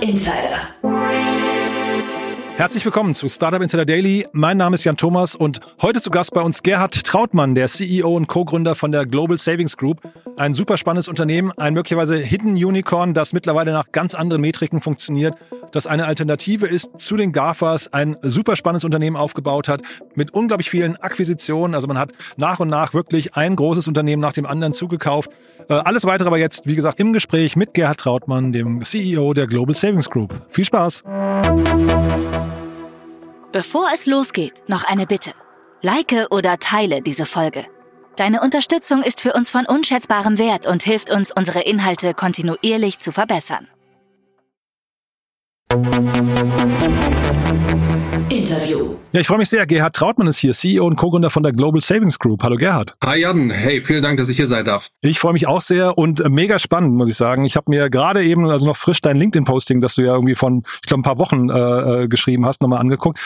Insider. Herzlich willkommen zu Startup Insider Daily. Mein Name ist Jan Thomas und heute zu Gast bei uns Gerhard Trautmann, der CEO und Co-Gründer von der Global Savings Group. Ein super spannendes Unternehmen, ein möglicherweise Hidden Unicorn, das mittlerweile nach ganz anderen Metriken funktioniert, das eine Alternative ist zu den GAFAs, ein super spannendes Unternehmen aufgebaut hat mit unglaublich vielen Akquisitionen. Also man hat nach und nach wirklich ein großes Unternehmen nach dem anderen zugekauft. Äh, alles weitere aber jetzt, wie gesagt, im Gespräch mit Gerhard Trautmann, dem CEO der Global Savings Group. Viel Spaß! Bevor es losgeht, noch eine Bitte. Like oder teile diese Folge. Deine Unterstützung ist für uns von unschätzbarem Wert und hilft uns, unsere Inhalte kontinuierlich zu verbessern. Interview. Ja, ich freue mich sehr. Gerhard Trautmann ist hier, CEO und Co-Gründer von der Global Savings Group. Hallo Gerhard. Hi Jan, hey, vielen Dank, dass ich hier sein darf. Ich freue mich auch sehr und äh, mega spannend, muss ich sagen. Ich habe mir gerade eben, also noch frisch dein LinkedIn-Posting, das du ja irgendwie von, ich glaube, ein paar Wochen äh, äh geschrieben hast, nochmal angeguckt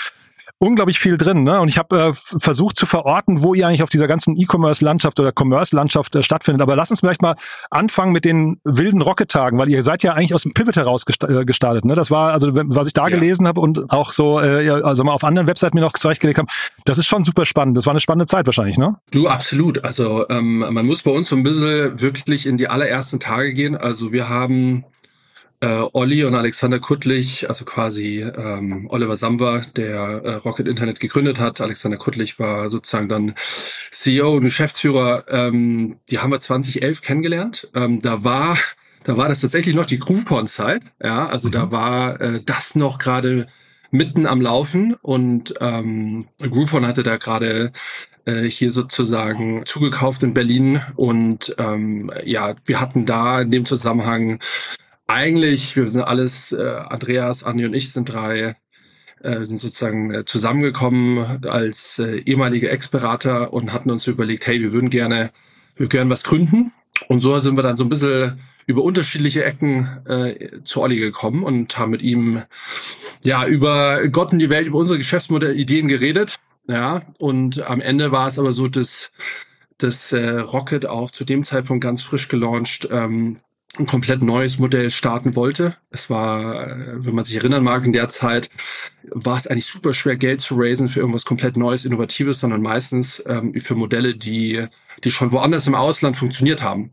unglaublich viel drin. Ne? Und ich habe äh, versucht zu verorten, wo ihr eigentlich auf dieser ganzen E-Commerce-Landschaft oder Commerce-Landschaft äh, stattfindet. Aber lass uns vielleicht mal anfangen mit den wilden Rocket-Tagen, weil ihr seid ja eigentlich aus dem Pivot heraus äh, gestartet. Ne? Das war, also was ich da ja. gelesen habe und auch so, äh, also mal auf anderen Webseiten mir noch zurechtgelegt haben, das ist schon super spannend. Das war eine spannende Zeit wahrscheinlich, ne? Du, absolut. Also ähm, man muss bei uns so ein bisschen wirklich in die allerersten Tage gehen. Also wir haben äh, Olli und Alexander Kuttlich, also quasi ähm, Oliver Samwer, der äh, Rocket Internet gegründet hat. Alexander Kuttlich war sozusagen dann CEO und Geschäftsführer. Ähm, die haben wir 2011 kennengelernt. Ähm, da war da war das tatsächlich noch die Groupon-Zeit. Ja, also mhm. da war äh, das noch gerade mitten am Laufen und ähm, Groupon hatte da gerade äh, hier sozusagen zugekauft in Berlin und ähm, ja, wir hatten da in dem Zusammenhang eigentlich, wir sind alles, äh, Andreas, Andi und ich sind drei, äh, sind sozusagen äh, zusammengekommen als äh, ehemalige Ex-Berater und hatten uns überlegt, hey, wir würden gerne, wir würden was gründen. Und so sind wir dann so ein bisschen über unterschiedliche Ecken äh, zu Olli gekommen und haben mit ihm ja über Gott und die Welt, über unsere Geschäftsmodellideen geredet. Ja, und am Ende war es aber so, dass das äh, Rocket auch zu dem Zeitpunkt ganz frisch gelauncht ähm, ein komplett neues Modell starten wollte. Es war, äh, wenn man sich erinnern mag, in der Zeit war es eigentlich super schwer, Geld zu raisen für irgendwas komplett Neues, Innovatives, sondern meistens ähm, für Modelle, die, die schon woanders im Ausland funktioniert haben.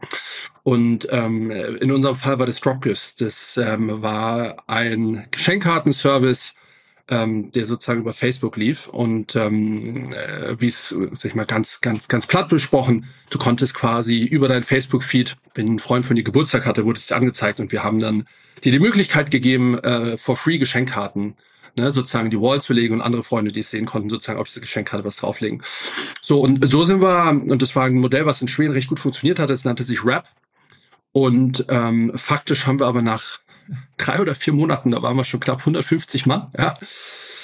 Und ähm, in unserem Fall war das Dropgifts. Das ähm, war ein Geschenkkartenservice, ähm, der sozusagen über Facebook lief und ähm, äh, wie es, sag ich mal, ganz, ganz, ganz platt besprochen, du konntest quasi über dein Facebook-Feed, wenn ein Freund von dir Geburtstag hatte, wurde es angezeigt und wir haben dann dir die Möglichkeit gegeben, äh, for free Geschenkkarten ne, sozusagen die Wall zu legen und andere Freunde, die es sehen konnten, sozusagen auf diese Geschenkkarte was drauflegen. So, und so sind wir, und das war ein Modell, was in Schweden recht gut funktioniert hat, es nannte sich Rap. Und ähm, faktisch haben wir aber nach drei oder vier Monaten, da waren wir schon knapp 150 Mann, ja,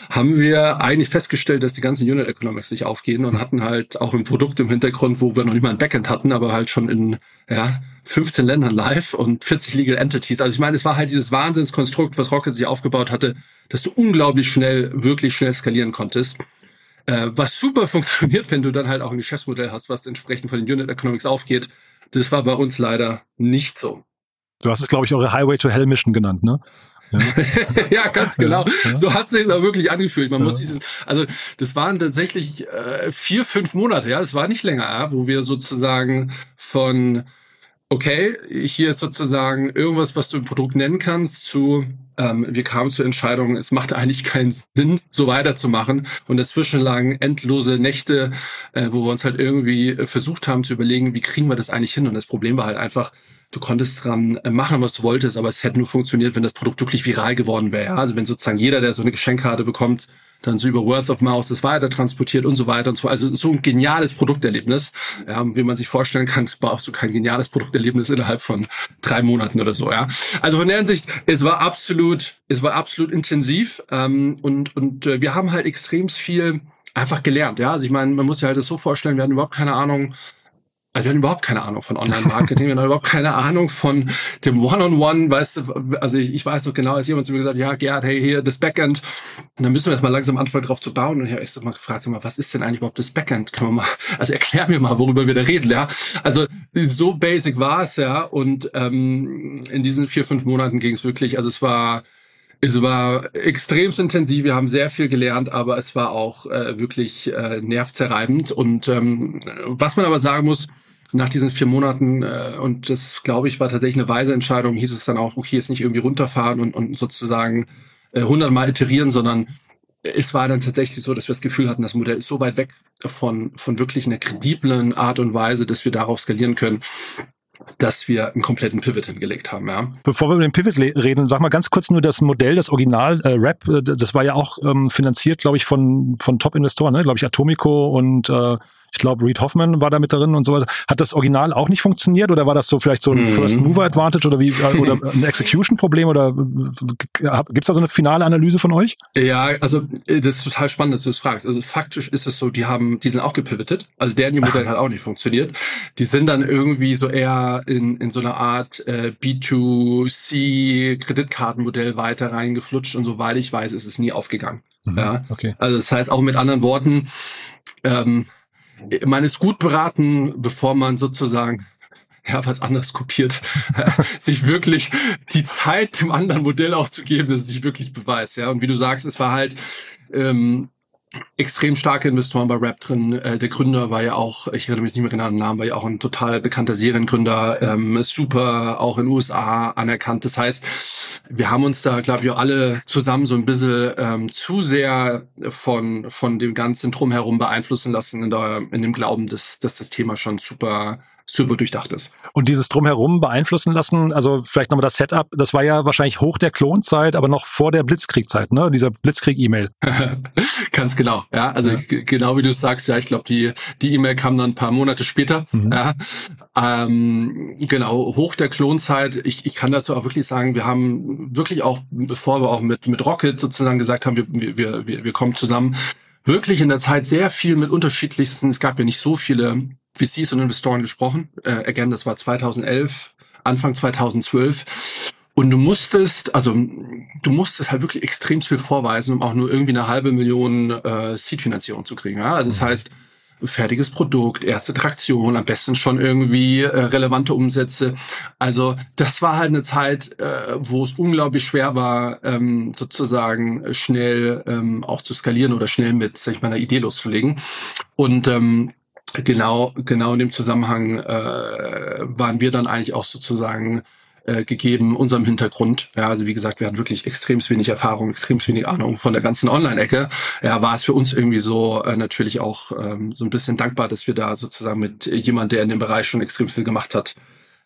haben wir eigentlich festgestellt, dass die ganzen Unit Economics nicht aufgehen und hatten halt auch ein Produkt im Hintergrund, wo wir noch nicht mal ein Backend hatten, aber halt schon in ja, 15 Ländern live und 40 Legal Entities. Also ich meine, es war halt dieses Wahnsinnskonstrukt, was Rocket sich aufgebaut hatte, dass du unglaublich schnell, wirklich schnell skalieren konntest. Äh, was super funktioniert, wenn du dann halt auch ein Geschäftsmodell hast, was entsprechend von den Unit Economics aufgeht. Das war bei uns leider nicht so. Du hast es, glaube ich, eure Highway to Hell Mission genannt, ne? Ja. ja, ganz genau. Ja, So hat sich auch wirklich angefühlt. Man muss dieses, also das waren tatsächlich äh, vier, fünf Monate, ja, es war nicht länger, ja, wo wir sozusagen von okay, hier ist sozusagen irgendwas, was du ein Produkt nennen kannst, zu ähm, wir kamen zur Entscheidung, es macht eigentlich keinen Sinn, so weiterzumachen. Und dazwischen lagen endlose Nächte, äh, wo wir uns halt irgendwie versucht haben zu überlegen, wie kriegen wir das eigentlich hin. Und das Problem war halt einfach, du konntest dran äh, machen, was du wolltest, aber es hätte nur funktioniert, wenn das Produkt wirklich viral geworden wäre. Also wenn sozusagen jeder, der so eine Geschenkkarte bekommt, dann so über Worth of Mouse das weiter transportiert und so weiter und so. Also so ein geniales Produkterlebnis. Ja, wie man sich vorstellen kann, brauchst du kein geniales Produkterlebnis innerhalb von drei Monaten oder so. Ja, also von der Hinsicht, es war absolut, es war absolut intensiv ähm, und und äh, wir haben halt extrem viel einfach gelernt. Ja, also ich meine, man muss sich halt das so vorstellen, wir hatten überhaupt keine Ahnung, also wir hatten überhaupt keine Ahnung von Online-Marketing, wir hatten überhaupt keine Ahnung von dem One-on-One, -on -One, weißt du, also ich, ich weiß noch genau, als jemand zu mir gesagt ja, Gerhard, hey, hier, das Backend. Und dann müssen wir jetzt mal langsam anfangen, drauf zu bauen. Und ich habe echt so mal gefragt, sag mal, was ist denn eigentlich überhaupt das Backend? Können wir mal, also erklär mir mal, worüber wir da reden, ja. Also so basic war es, ja. Und ähm, in diesen vier, fünf Monaten ging es wirklich, also es war Es war extremst intensiv, wir haben sehr viel gelernt, aber es war auch äh, wirklich äh, nervzerreibend. Und ähm, was man aber sagen muss, nach diesen vier Monaten, äh, und das glaube ich war tatsächlich eine weise Entscheidung, hieß es dann auch, okay, jetzt nicht irgendwie runterfahren und, und sozusagen äh, hundertmal iterieren, sondern es war dann tatsächlich so, dass wir das Gefühl hatten, das Modell ist so weit weg von, von wirklich einer krediblen Art und Weise, dass wir darauf skalieren können, dass wir einen kompletten Pivot hingelegt haben. Ja. Bevor wir über den Pivot reden, sag mal ganz kurz nur das Modell, das Original äh, Rap, äh, das war ja auch ähm, finanziert, glaube ich, von von Top-Investoren, ne? glaube ich, Atomico und äh, ich glaube, Reed Hoffman war da mit drin und sowas. Hat das Original auch nicht funktioniert oder war das so vielleicht so ein mhm. First Mover Advantage oder wie äh, oder ein Execution Problem oder gibt's da so eine finale Analyse von euch? Ja, also äh, das ist total spannend, dass du das fragst. Also faktisch ist es so, die haben, die sind auch gepivotet. Also deren Modell hat auch nicht funktioniert. Die sind dann irgendwie so eher in in so einer Art äh, B2C Kreditkartenmodell weiter reingeflutscht und soweit ich weiß, ist es nie aufgegangen. Mhm, ja, okay. Also das heißt auch mit anderen Worten, ähm, man ist gut beraten, bevor man sozusagen ja, was anderes kopiert, sich wirklich die Zeit dem anderen Modell auch zu geben, dass es sich wirklich beweist, ja. Und wie du sagst, es war halt ähm, extrem starke Investoren bei Rap drin. Äh, der Gründer war ja auch, ich erinnere mich nicht mehr genau den Namen, war ja auch ein total bekannter Seriengründer, ähm, super, auch in den USA anerkannt. Das heißt, wir haben uns da, glaube ich, alle zusammen so ein bisschen ähm, zu sehr von, von dem ganzen Drumherum beeinflussen lassen, in, der, in dem Glauben, dass, dass das Thema schon super super durchdacht ist. Und dieses Drumherum beeinflussen lassen, also vielleicht nochmal das Setup, das war ja wahrscheinlich hoch der Klonzeit, aber noch vor der Blitzkriegzeit, ne? Dieser Blitzkrieg-E-Mail. Ganz genau, ja. Also ja. genau wie du sagst, ja, ich glaube, die die E-Mail kam dann ein paar Monate später. Mhm. Ja. Ähm, genau, hoch der Klonzeit. Ich, ich kann dazu auch wirklich sagen, wir haben wirklich auch, bevor wir auch mit mit Rocket sozusagen gesagt haben, wir wir wir, wir kommen zusammen, wirklich in der Zeit sehr viel mit unterschiedlichsten. Es gab ja nicht so viele VCs und Investoren gesprochen. Äh, again, das war 2011, Anfang 2012. Und du musstest, also du musstest halt wirklich extrem viel vorweisen, um auch nur irgendwie eine halbe Million äh, Seed-Finanzierung zu kriegen. Ja? Also das mhm. heißt, fertiges Produkt, erste Traktion, am besten schon irgendwie äh, relevante Umsätze. Also das war halt eine Zeit, äh, wo es unglaublich schwer war, ähm, sozusagen schnell ähm, auch zu skalieren oder schnell mit, sag ich mal, einer Idee loszulegen. Und ähm, genau, genau in dem Zusammenhang äh, waren wir dann eigentlich auch sozusagen äh, gegeben unserem Hintergrund. Ja, also wie gesagt, wir hatten wirklich extrem wenig Erfahrung, extrem wenig Ahnung von der ganzen Online-Ecke. Ja, war es für uns irgendwie so äh, natürlich auch ähm, so ein bisschen dankbar, dass wir da sozusagen mit jemand, der in dem Bereich schon extrem viel gemacht hat,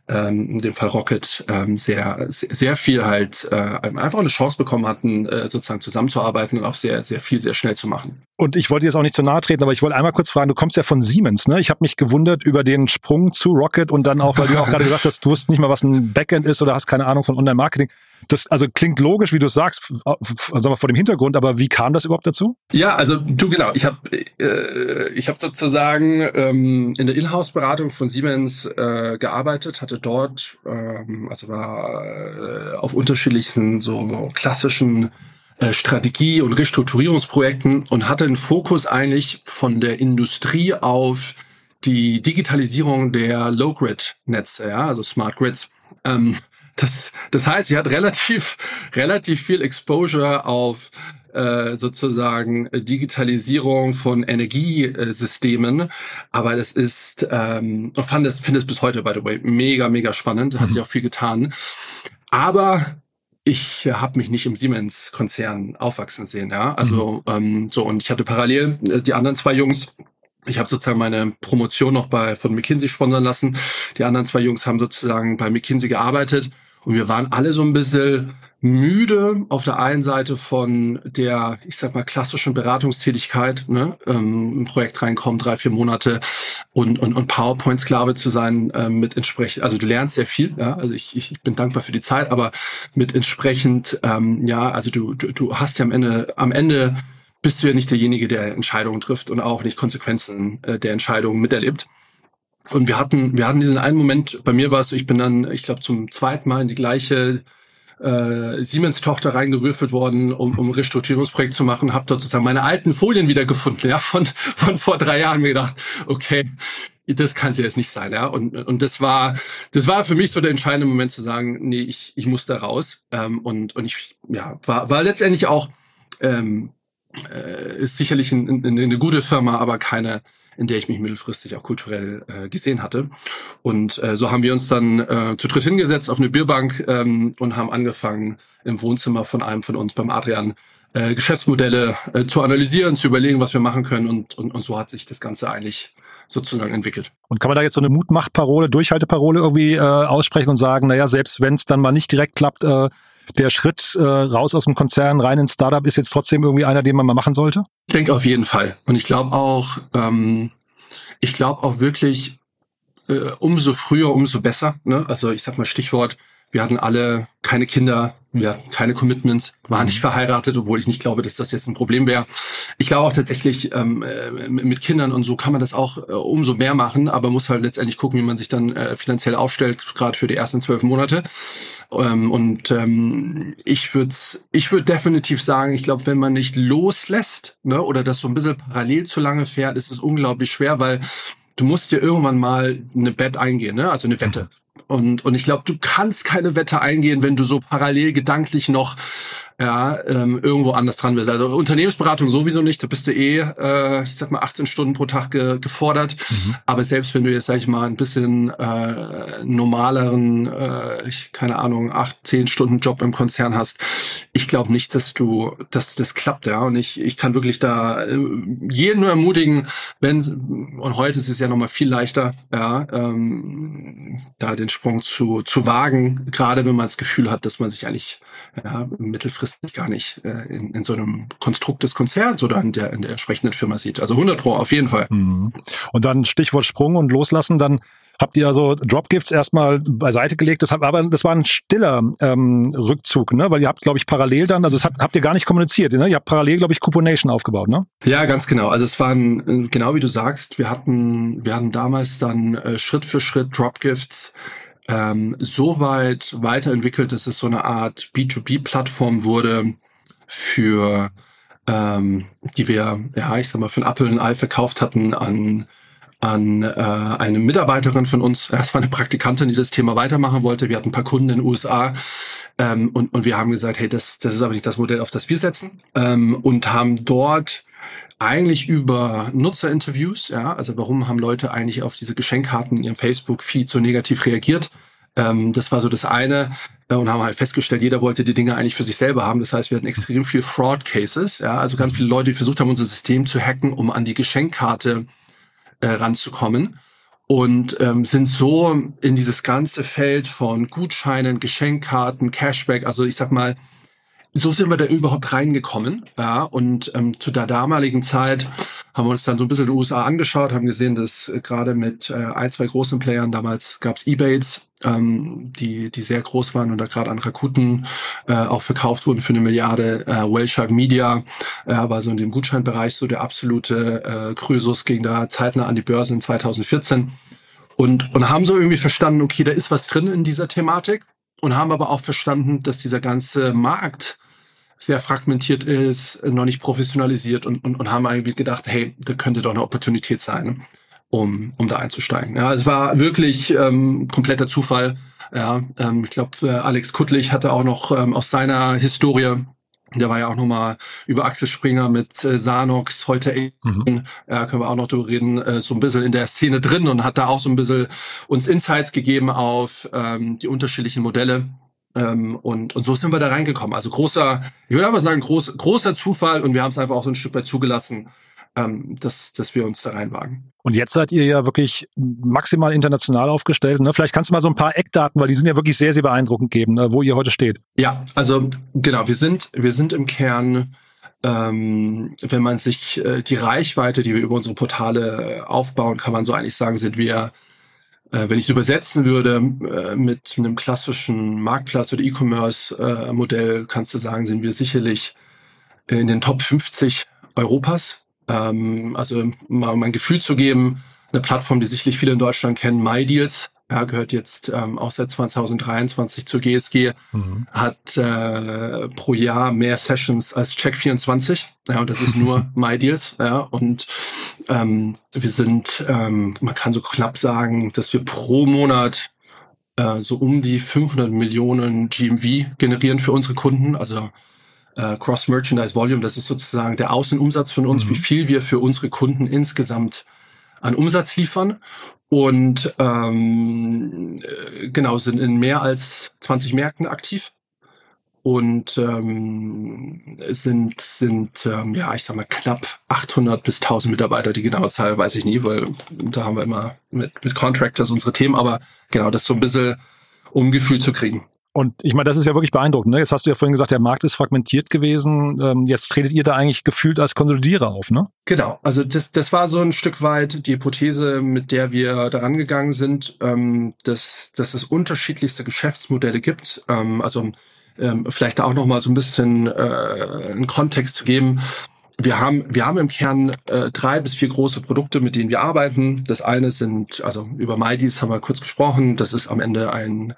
ähm, in dem Fall Rocket, ähm, sehr, sehr viel halt äh, einfach eine Chance bekommen hatten, äh, sozusagen zusammenzuarbeiten und auch sehr, sehr viel, sehr schnell zu machen. Und ich wollte jetzt auch nicht zu nahe treten, aber ich wollte einmal kurz fragen, du kommst ja von Siemens, ne? Ich habe mich gewundert über den Sprung zu Rocket und dann auch, weil du auch gerade gesagt hast, du wusstest nicht mal, was ein Backend ist oder hast keine Ahnung von Online-Marketing. Das also klingt logisch, wie du sagst, sagen wir vor dem Hintergrund, aber wie kam das überhaupt dazu? Ja, also du genau, ich habe äh, ich habe sozusagen ähm, in der Inhouse-Beratung von Siemens äh, gearbeitet, hatte dort ähm, also war äh, auf unterschiedlichsten so klassischen äh, Strategie- und Restrukturierungsprojekten und hatte den Fokus eigentlich von der Industrie auf die Digitalisierung der Low-Grid-Netze, ja, also Smart Grids. Ähm, das, das heißt, sie hat relativ, relativ viel Exposure auf äh, sozusagen Digitalisierung von Energiesystemen, aber das ist, ähm, ich fand das, finde es bis heute, by the way, mega, mega spannend, hat sich auch viel getan. Aber ich habe mich nicht im Siemens-Konzern aufwachsen sehen, ja. Also mhm. ähm, so und ich hatte parallel äh, die anderen zwei Jungs. Ich habe sozusagen meine Promotion noch bei von McKinsey sponsern lassen. Die anderen zwei Jungs haben sozusagen bei McKinsey gearbeitet und wir waren alle so ein bisschen müde auf der einen Seite von der, ich sag mal, klassischen Beratungstätigkeit, ne? ähm, ein Projekt reinkommen, drei, vier Monate und, und, und PowerPoint-Sklave zu sein, ähm, mit entsprechend, also du lernst sehr viel, ja, also ich, ich bin dankbar für die Zeit, aber mit entsprechend, ähm, ja, also du, du, du hast ja am Ende, am Ende bist du ja nicht derjenige, der Entscheidungen trifft und auch nicht Konsequenzen äh, der Entscheidungen miterlebt. Und wir hatten, wir hatten diesen einen Moment, bei mir war es so, ich bin dann, ich glaube, zum zweiten Mal in die gleiche äh, Siemens-Tochter reingewürfelt worden, um, um ein Restrukturierungsprojekt zu machen, habe dort sozusagen meine alten Folien wiedergefunden, ja, von, von vor drei Jahren mir gedacht, okay, das kann sie jetzt nicht sein, ja. Und, und das war, das war für mich so der entscheidende Moment zu sagen, nee, ich, ich muss da raus. Ähm, und, und ich, ja, war, war letztendlich auch, ähm, äh, ist sicherlich ein, ein, eine gute Firma, aber keine, in der ich mich mittelfristig auch kulturell äh, gesehen hatte. Und äh, so haben wir uns dann äh, zu dritt hingesetzt auf eine Bierbank ähm, und haben angefangen, im Wohnzimmer von einem von uns, beim Adrian, äh, Geschäftsmodelle äh, zu analysieren, zu überlegen, was wir machen können. Und, und, und so hat sich das Ganze eigentlich sozusagen entwickelt. Und kann man da jetzt so eine Mutmachparole, Durchhalteparole irgendwie äh, aussprechen und sagen, naja, selbst wenn es dann mal nicht direkt klappt, äh, der Schritt äh, raus aus dem Konzern, rein ins Startup ist jetzt trotzdem irgendwie einer, den man mal machen sollte? Ich denke auf jeden Fall. Und ich glaube auch, ähm, ich glaube auch wirklich, äh, umso früher, umso besser. Ne? Also ich sag mal Stichwort, wir hatten alle keine Kinder, wir hatten keine Commitments, waren nicht verheiratet, obwohl ich nicht glaube, dass das jetzt ein Problem wäre. Ich glaube auch tatsächlich, ähm, äh, mit Kindern und so kann man das auch äh, umso mehr machen, aber muss halt letztendlich gucken, wie man sich dann äh, finanziell aufstellt, gerade für die ersten zwölf Monate. Ähm, und ähm, ich würde ich würd definitiv sagen, ich glaube, wenn man nicht loslässt ne, oder das so ein bisschen parallel zu lange fährt, ist es unglaublich schwer, weil du musst dir irgendwann mal eine Bet eingehen, ne? also eine Wette. Und, und ich glaube, du kannst keine Wette eingehen, wenn du so parallel gedanklich noch ja, ähm, irgendwo anders dran bist. Also Unternehmensberatung sowieso nicht, da bist du eh, äh, ich sag mal, 18 Stunden pro Tag ge gefordert. Mhm. Aber selbst wenn du jetzt, sag ich mal, ein bisschen äh, normaleren, äh, ich, keine Ahnung, acht, zehn Stunden Job im Konzern hast, ich glaube nicht, dass du, dass das klappt, ja. Und ich, ich kann wirklich da äh, jeden nur ermutigen, wenn, und heute ist es ja nochmal viel leichter, ja, ähm, da den Sprung zu, zu wagen, gerade wenn man das Gefühl hat, dass man sich eigentlich ja, mittelfristig gar nicht äh, in, in so einem Konstrukt des Konzerns oder in der, in der entsprechenden Firma sieht. Also 100 Pro auf jeden Fall. Mhm. Und dann Stichwort Sprung und Loslassen, dann habt ihr also Dropgifts erstmal beiseite gelegt. Das hat, aber das war ein stiller ähm, Rückzug, ne? Weil ihr habt, glaube ich, parallel dann, also das habt, habt ihr gar nicht kommuniziert, ne? Ihr habt parallel, glaube ich, Couponation aufgebaut, ne? Ja, ganz genau. Also es waren, genau wie du sagst, wir hatten, wir hatten damals dann äh, Schritt für Schritt Dropgifts ähm, so weit weiterentwickelt, dass es so eine Art B2B-Plattform wurde für ähm, die wir, ja, ich sag mal, für ein Apple und Ei verkauft hatten an an äh, eine Mitarbeiterin von uns, das war eine Praktikantin, die das Thema weitermachen wollte. Wir hatten ein paar Kunden in den USA ähm, und, und wir haben gesagt, hey, das, das ist aber nicht das Modell, auf das wir setzen. Ähm, und haben dort eigentlich über Nutzerinterviews, ja, also warum haben Leute eigentlich auf diese Geschenkkarten in ihrem Facebook-Feed so negativ reagiert? Ähm, das war so das eine äh, und haben halt festgestellt, jeder wollte die Dinge eigentlich für sich selber haben. Das heißt, wir hatten extrem viel Fraud-Cases, ja, also ganz viele Leute, die versucht haben, unser System zu hacken, um an die Geschenkkarte äh, ranzukommen und ähm, sind so in dieses ganze Feld von Gutscheinen, Geschenkkarten, Cashback, also ich sag mal, so sind wir da überhaupt reingekommen. Ja, und ähm, zu der damaligen Zeit haben wir uns dann so ein bisschen die USA angeschaut, haben gesehen, dass äh, gerade mit äh, ein, zwei großen Playern, damals gab's Ebates, ähm, die, die sehr groß waren und da gerade an Rakuten äh, auch verkauft wurden für eine Milliarde. Äh, Wellshark Media äh, war so in dem Gutscheinbereich so der absolute äh, Krösus, ging da zeitnah an die Börse in 2014 und, und haben so irgendwie verstanden, okay, da ist was drin in dieser Thematik und haben aber auch verstanden, dass dieser ganze Markt sehr fragmentiert ist, noch nicht professionalisiert und, und, und haben irgendwie gedacht, hey, da könnte doch eine Opportunität sein, um, um da einzusteigen. Ja, es war wirklich ähm, kompletter Zufall. Ja, ähm, ich glaube, äh, Alex Kuttlich hatte auch noch ähm, aus seiner Historie der war ja auch nochmal über Axel Springer mit äh, Sanox, heute mhm. ja, können wir auch noch drüber reden, äh, so ein bisschen in der Szene drin und hat da auch so ein bisschen uns Insights gegeben auf ähm, die unterschiedlichen Modelle. Ähm, und, und so sind wir da reingekommen. Also großer, ich würde aber sagen, groß, großer Zufall und wir haben es einfach auch so ein Stück weit zugelassen, ähm, dass, dass wir uns da reinwagen. Und jetzt seid ihr ja wirklich maximal international aufgestellt. Ne? Vielleicht kannst du mal so ein paar Eckdaten, weil die sind ja wirklich sehr, sehr beeindruckend geben, ne? wo ihr heute steht. Ja, also genau, wir sind, wir sind im Kern ähm, wenn man sich äh, die Reichweite, die wir über unsere Portale äh, aufbauen, kann man so eigentlich sagen, sind wir äh, wenn ich es übersetzen würde äh, mit einem klassischen Marktplatz- oder E-Commerce-Modell, kannst du sagen, sind wir sicherlich in den Top 50 Europas. Ähm, also mal um ein Gefühl zu geben, eine Plattform, die sicherlich viele in Deutschland kennen, MyDeals, ja, gehört jetzt ähm, auch seit 2023 zur GSG, mhm. hat äh, pro Jahr mehr Sessions als Check24. Ja, und das ist nur MyDeals. Ja, und ähm, wir sind, ähm, man kann so knapp sagen, dass wir pro Monat äh, so um die 500 Millionen GMV generieren für unsere Kunden. Also äh, Cross-Merchandise Volume, das ist sozusagen der Außenumsatz von uns, mhm. wie viel wir für unsere Kunden insgesamt an Umsatz liefern. Und ähm, äh, genau sind in mehr als 20 Märkten aktiv. Und ähm, sind sind ähm, ja ich sag mal knapp 800 bis 1000 Mitarbeiter. Die genaue Zahl weiß ich nie weil da haben wir immer mit mit Contractors unsere Themen. Aber genau das so ein bisschen um Gefühl zu kriegen und ich meine, das ist ja wirklich beeindruckend. Ne? Jetzt hast du ja vorhin gesagt, der Markt ist fragmentiert gewesen. Ähm, jetzt tretet ihr da eigentlich gefühlt als Konsolidierer auf, ne? Genau. Also das, das war so ein Stück weit die Hypothese, mit der wir daran gegangen sind, ähm, dass, dass es unterschiedlichste Geschäftsmodelle gibt. Ähm, also ähm, vielleicht da auch noch mal so ein bisschen äh, einen Kontext zu geben. Wir haben, wir haben im Kern äh, drei bis vier große Produkte, mit denen wir arbeiten. Das eine sind, also über MyDeals haben wir kurz gesprochen. Das ist am Ende ein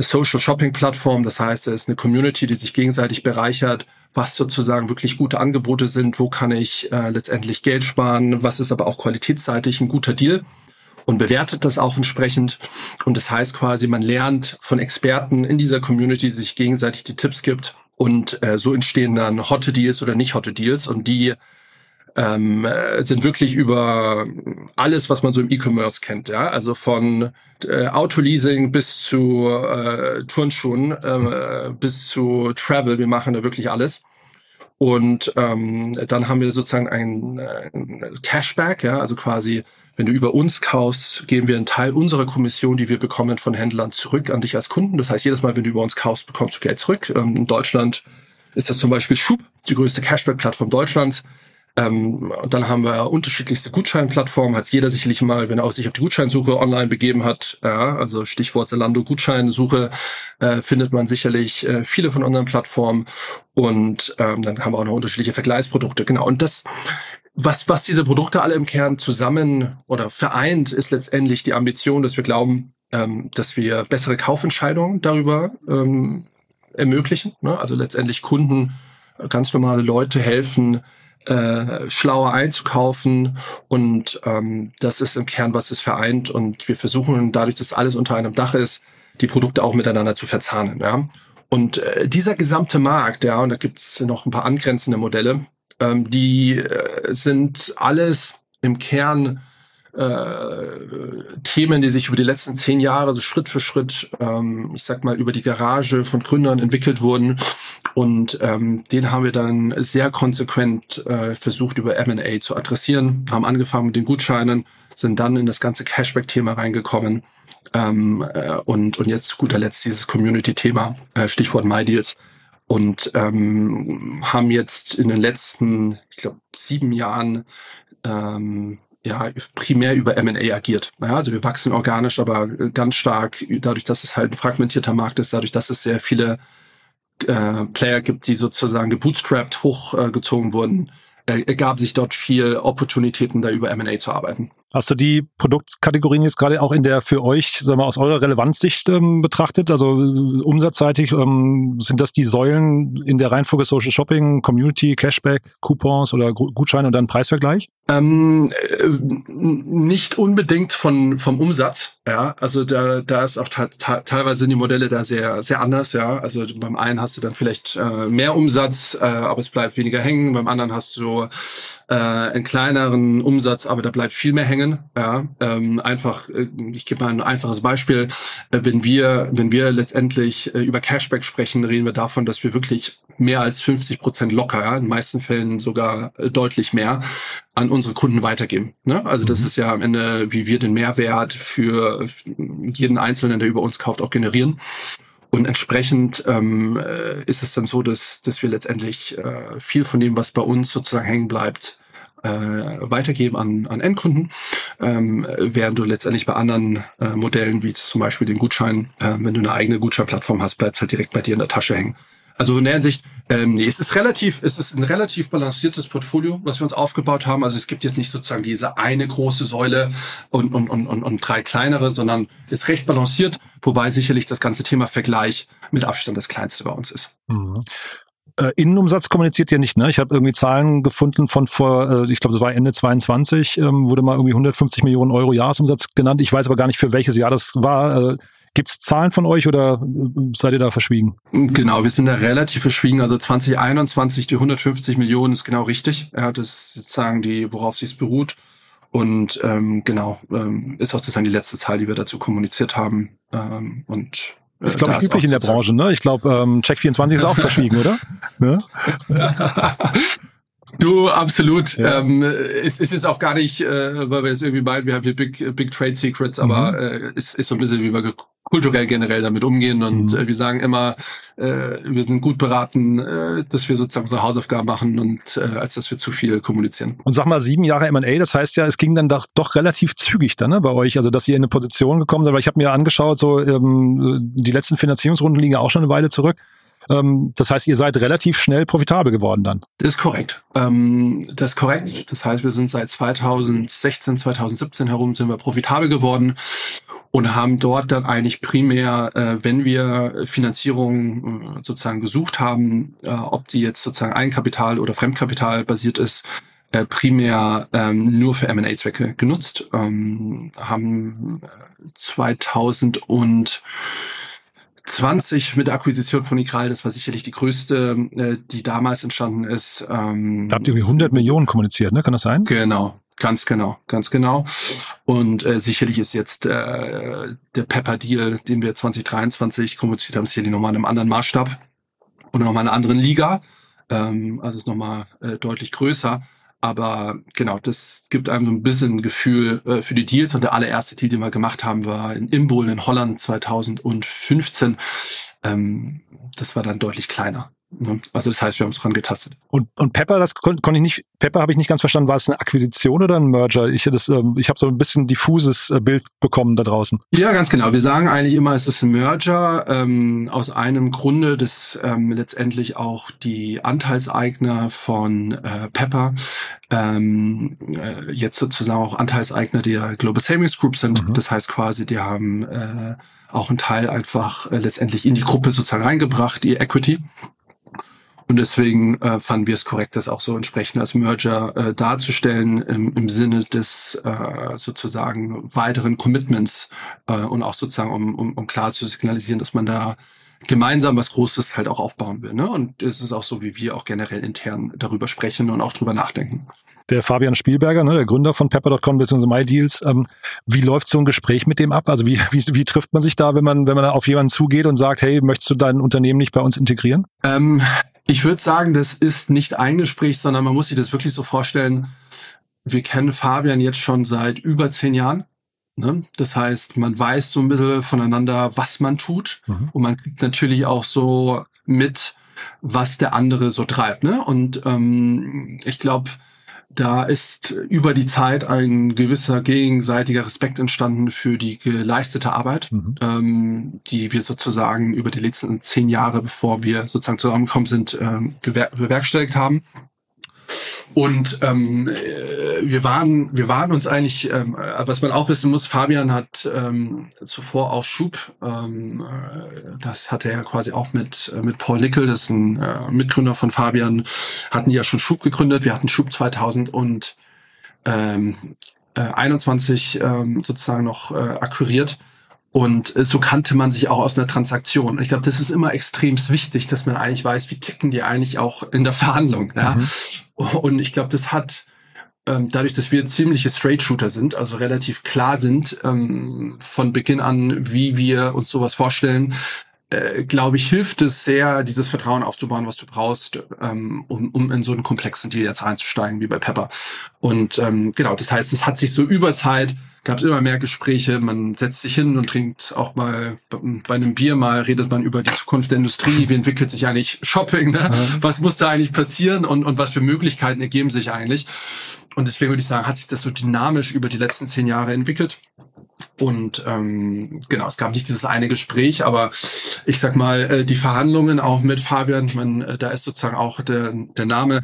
eine Social Shopping Plattform. Das heißt, es ist eine Community, die sich gegenseitig bereichert, was sozusagen wirklich gute Angebote sind, wo kann ich äh, letztendlich Geld sparen, was ist aber auch qualitätsseitig ein guter Deal und bewertet das auch entsprechend. Und das heißt quasi, man lernt von Experten in dieser Community, die sich gegenseitig die Tipps gibt. Und äh, so entstehen dann hotte Deals oder nicht hotte Deals. Und die ähm, äh, sind wirklich über alles, was man so im E-Commerce kennt, ja, also von äh, Autoleasing bis zu äh, Turnschuhen äh, bis zu Travel, wir machen da wirklich alles. Und ähm, dann haben wir sozusagen ein, ein Cashback, ja, also quasi, wenn du über uns kaufst, geben wir einen Teil unserer Kommission, die wir bekommen von Händlern, zurück an dich als Kunden. Das heißt, jedes Mal, wenn du über uns kaufst, bekommst du Geld zurück. Ähm, in Deutschland ist das zum Beispiel Schub, die größte Cashback-Plattform Deutschlands. Ähm, und dann haben wir unterschiedlichste Gutscheinplattformen. Hat jeder sicherlich mal, wenn er auch sich auf die Gutscheinsuche online begeben hat, ja, also Stichwort Zalando Gutscheinsuche, äh, findet man sicherlich äh, viele von unseren Plattformen. Und ähm, dann haben wir auch noch unterschiedliche Vergleichsprodukte. Genau. Und das, was, was diese Produkte alle im Kern zusammen oder vereint, ist letztendlich die Ambition, dass wir glauben, ähm, dass wir bessere Kaufentscheidungen darüber ähm, ermöglichen. Ne? Also letztendlich Kunden, ganz normale Leute helfen, äh, schlauer einzukaufen und ähm, das ist im Kern, was es vereint und wir versuchen dadurch, dass alles unter einem Dach ist, die Produkte auch miteinander zu verzahnen. Ja? Und äh, dieser gesamte Markt, ja, und da gibt's noch ein paar angrenzende Modelle, ähm, die äh, sind alles im Kern äh, Themen, die sich über die letzten zehn Jahre so Schritt für Schritt, ähm, ich sag mal, über die Garage von Gründern entwickelt wurden. Und ähm, den haben wir dann sehr konsequent äh, versucht, über M&A zu adressieren, haben angefangen mit den Gutscheinen, sind dann in das ganze Cashback-Thema reingekommen. Ähm, äh, und, und jetzt zu guter Letzt dieses Community-Thema, äh, Stichwort MyDeals. Und ähm, haben jetzt in den letzten, ich glaube, sieben Jahren ähm, ja primär über M&A agiert. Ja, also wir wachsen organisch, aber ganz stark dadurch, dass es halt ein fragmentierter Markt ist, dadurch, dass es sehr viele äh, Player gibt, die sozusagen gebootstrapped hochgezogen äh, wurden, äh, sich dort viel Opportunitäten, da über M&A zu arbeiten. Hast du die Produktkategorien jetzt gerade auch in der für euch, sagen wir, aus eurer Relevanzsicht ähm, betrachtet? Also äh, umsatzseitig ähm, sind das die Säulen in der Reihenfolge Social Shopping, Community, Cashback, Coupons oder Gutscheine und dann Preisvergleich? Ähm, äh, nicht unbedingt von vom Umsatz, ja. Also da da ist auch teilweise sind die Modelle da sehr sehr anders, ja. Also beim einen hast du dann vielleicht äh, mehr Umsatz, äh, aber es bleibt weniger hängen. Beim anderen hast du äh, einen kleineren Umsatz, aber da bleibt viel mehr hängen. Ja, ähm, einfach, äh, ich gebe mal ein einfaches Beispiel. Äh, wenn wir, wenn wir letztendlich über Cashback sprechen, reden wir davon, dass wir wirklich mehr als 50 Prozent locker, ja, in den meisten Fällen sogar deutlich mehr, an unsere Kunden weitergeben. Ne? Also das mhm. ist ja am Ende, wie wir den Mehrwert für jeden Einzelnen, der über uns kauft, auch generieren. Und entsprechend ähm, äh, ist es dann so, dass, dass wir letztendlich äh, viel von dem, was bei uns sozusagen hängen bleibt, äh, weitergeben an, an Endkunden, ähm, während du letztendlich bei anderen äh, Modellen, wie zum Beispiel den Gutschein, äh, wenn du eine eigene Gutscheinplattform hast, bleibt halt direkt bei dir in der Tasche hängen. Also in der Hinsicht, ähm, nee, es ist relativ, es ist ein relativ balanciertes Portfolio, was wir uns aufgebaut haben. Also es gibt jetzt nicht sozusagen diese eine große Säule und, und, und, und, und drei kleinere, sondern ist recht balanciert, wobei sicherlich das ganze Thema Vergleich mit Abstand das kleinste bei uns ist. Mhm. Äh, Innenumsatz kommuniziert ihr nicht, ne? Ich habe irgendwie Zahlen gefunden von vor, äh, ich glaube, es war Ende 22, ähm, wurde mal irgendwie 150 Millionen Euro Jahresumsatz genannt. Ich weiß aber gar nicht, für welches Jahr das war. Äh, Gibt es Zahlen von euch oder äh, seid ihr da verschwiegen? Genau, wir sind da relativ verschwiegen. Also 2021, die 150 Millionen ist genau richtig. Ja, das ist sozusagen die, worauf sich beruht. Und ähm, genau, ähm, ist auch sozusagen die letzte Zahl, die wir dazu kommuniziert haben. Ähm, und äh, ist, glaube ich, üblich in der Branche, ne? Ich glaube, ähm, Check24 ist auch verschwiegen, oder? Ne? Du, absolut. Ja. Ähm, es, es ist auch gar nicht, äh, weil wir jetzt irgendwie meinen, wir haben hier Big, Big Trade Secrets, aber mhm. äh, es ist so ein bisschen, wie wir kulturell generell damit umgehen und mhm. äh, wir sagen immer, äh, wir sind gut beraten, äh, dass wir sozusagen unsere Hausaufgaben machen und äh, als dass wir zu viel kommunizieren. Und sag mal, sieben Jahre M&A, das heißt ja, es ging dann doch, doch relativ zügig dann ne, bei euch, also dass ihr in eine Position gekommen seid, weil ich habe mir angeschaut, so ähm, die letzten Finanzierungsrunden liegen ja auch schon eine Weile zurück. Ähm, das heißt, ihr seid relativ schnell profitabel geworden dann. Das ist korrekt. Ähm, das ist korrekt. Das heißt, wir sind seit 2016, 2017 herum sind wir profitabel geworden und haben dort dann eigentlich primär, äh, wenn wir Finanzierung äh, sozusagen gesucht haben, äh, ob die jetzt sozusagen Eigenkapital oder Fremdkapital basiert ist, äh, primär ähm, nur für M&A-Zwecke genutzt, ähm, haben 2000 äh, und 20 mit der Akquisition von Ikral, das war sicherlich die größte, äh, die damals entstanden ist. Ähm, da habt ihr irgendwie 100 Millionen kommuniziert, ne? Kann das sein? Genau, ganz genau, ganz genau. Und äh, sicherlich ist jetzt äh, der Pepper-Deal, den wir 2023 kommuniziert haben, sicherlich nochmal in einem anderen Maßstab oder nochmal in einer anderen Liga. Ähm, also ist nochmal äh, deutlich größer. Aber genau, das gibt einem so ein bisschen Gefühl äh, für die Deals. Und der allererste Deal, den wir gemacht haben, war in Imbol in Holland 2015. Ähm, das war dann deutlich kleiner. Ne? Also das heißt, wir haben es dran getastet. Und, und Pepper, das kon konnte ich nicht, Pepper habe ich nicht ganz verstanden, war es eine Akquisition oder ein Merger? Ich, das, ähm, ich habe so ein bisschen diffuses äh, Bild bekommen da draußen. Ja, ganz genau. Wir sagen eigentlich immer, es ist ein Merger ähm, aus einem Grunde, dass ähm, letztendlich auch die Anteilseigner von äh, Pepper ähm, äh, jetzt sozusagen auch Anteilseigner der Global Savings Group sind. Mhm. Das heißt quasi, die haben äh, auch einen Teil einfach äh, letztendlich in die Gruppe sozusagen reingebracht, die Equity. Und deswegen äh, fanden wir es korrekt, das auch so entsprechend als Merger äh, darzustellen im, im Sinne des äh, sozusagen weiteren Commitments äh, und auch sozusagen, um, um, um klar zu signalisieren, dass man da gemeinsam was Großes halt auch aufbauen will. Ne? Und es ist auch so, wie wir auch generell intern darüber sprechen und auch drüber nachdenken. Der Fabian Spielberger, ne, der Gründer von Pepper.com bzw. MyDeals, ähm, wie läuft so ein Gespräch mit dem ab? Also wie, wie, wie trifft man sich da, wenn man, wenn man auf jemanden zugeht und sagt, hey, möchtest du dein Unternehmen nicht bei uns integrieren? Ähm, ich würde sagen, das ist nicht ein Gespräch, sondern man muss sich das wirklich so vorstellen. Wir kennen Fabian jetzt schon seit über zehn Jahren. Ne? Das heißt, man weiß so ein bisschen voneinander, was man tut. Mhm. Und man kriegt natürlich auch so mit, was der andere so treibt. Ne? Und ähm, ich glaube, da ist über die Zeit ein gewisser gegenseitiger Respekt entstanden für die geleistete Arbeit, mhm. ähm, die wir sozusagen über die letzten zehn Jahre, bevor wir sozusagen zusammengekommen sind, ähm, bewerkstelligt haben. Und ähm, äh, wir waren, wir waren uns eigentlich, ähm, äh, was man auch wissen muss, Fabian hat ähm, zuvor auch Schub, ähm, äh, das hatte er quasi auch mit mit Paul Lickel, das ist ein äh, Mitgründer von Fabian, hatten die ja schon Schub gegründet. Wir hatten Schub 2000 und ähm, äh, 21 ähm, sozusagen noch äh, akquiriert. Und äh, so kannte man sich auch aus einer Transaktion. Ich glaube, das ist immer extrem wichtig, dass man eigentlich weiß, wie ticken die eigentlich auch in der Verhandlung. Ja? Mhm. Und ich glaube, das hat ähm, dadurch, dass wir ziemliche Straight-Shooter sind, also relativ klar sind ähm, von Beginn an, wie wir uns sowas vorstellen, äh, glaube ich, hilft es sehr, dieses Vertrauen aufzubauen, was du brauchst, ähm, um, um in so einen komplexen Deal jetzt reinzusteigen, wie bei Pepper. Und ähm, genau, das heißt, es hat sich so über Zeit gab es immer mehr Gespräche. Man setzt sich hin und trinkt auch mal bei einem Bier mal, redet man über die Zukunft der Industrie. Wie entwickelt sich eigentlich Shopping? Ne? Was muss da eigentlich passieren und, und was für Möglichkeiten ergeben sich eigentlich? Und deswegen würde ich sagen, hat sich das so dynamisch über die letzten zehn Jahre entwickelt. Und ähm, genau, es gab nicht dieses eine Gespräch, aber ich sag mal, äh, die Verhandlungen auch mit Fabian, man, äh, da ist sozusagen auch der, der Name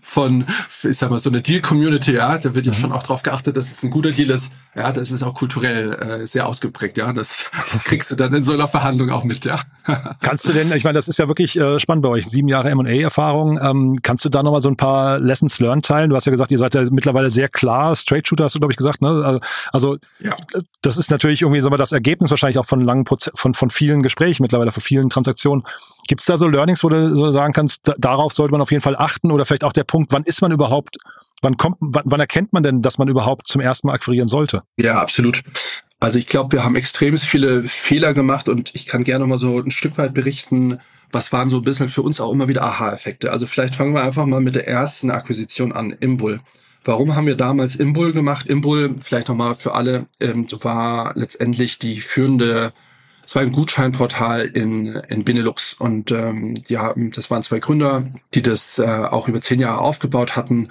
von, ich sag mal, so eine Deal-Community, ja, da wird ja mhm. schon auch drauf geachtet, dass es ein guter Deal ist. Ja, das ist auch kulturell äh, sehr ausgeprägt, ja. Das, das kriegst du dann in so einer Verhandlung auch mit, ja. kannst du denn, ich meine, das ist ja wirklich äh, spannend bei euch, sieben Jahre MA-Erfahrung. Ähm, kannst du da nochmal so ein paar Lessons learned teilen? Du hast ja gesagt, ihr seid ja mittlerweile sehr klar, Straight Shooter hast du, glaube ich, gesagt, ne? Also, also ja das ist natürlich irgendwie sagen wir, das Ergebnis wahrscheinlich auch von langen Proze von, von vielen Gesprächen mittlerweile, von vielen Transaktionen. Gibt es da so Learnings, wo du so sagen kannst, da, darauf sollte man auf jeden Fall achten oder vielleicht auch der Punkt, wann ist man überhaupt, wann kommt, wann, wann erkennt man denn, dass man überhaupt zum ersten Mal akquirieren sollte? Ja, absolut. Also ich glaube, wir haben extrem viele Fehler gemacht und ich kann gerne mal so ein Stück weit berichten, was waren so ein bisschen für uns auch immer wieder Aha-Effekte. Also vielleicht fangen wir einfach mal mit der ersten Akquisition an, Imbul. Warum haben wir damals Imbul gemacht? Imbul, vielleicht nochmal für alle, ähm, war letztendlich die führende, es war ein Gutscheinportal in, in Benelux. Und ähm, die haben, das waren zwei Gründer, die das äh, auch über zehn Jahre aufgebaut hatten.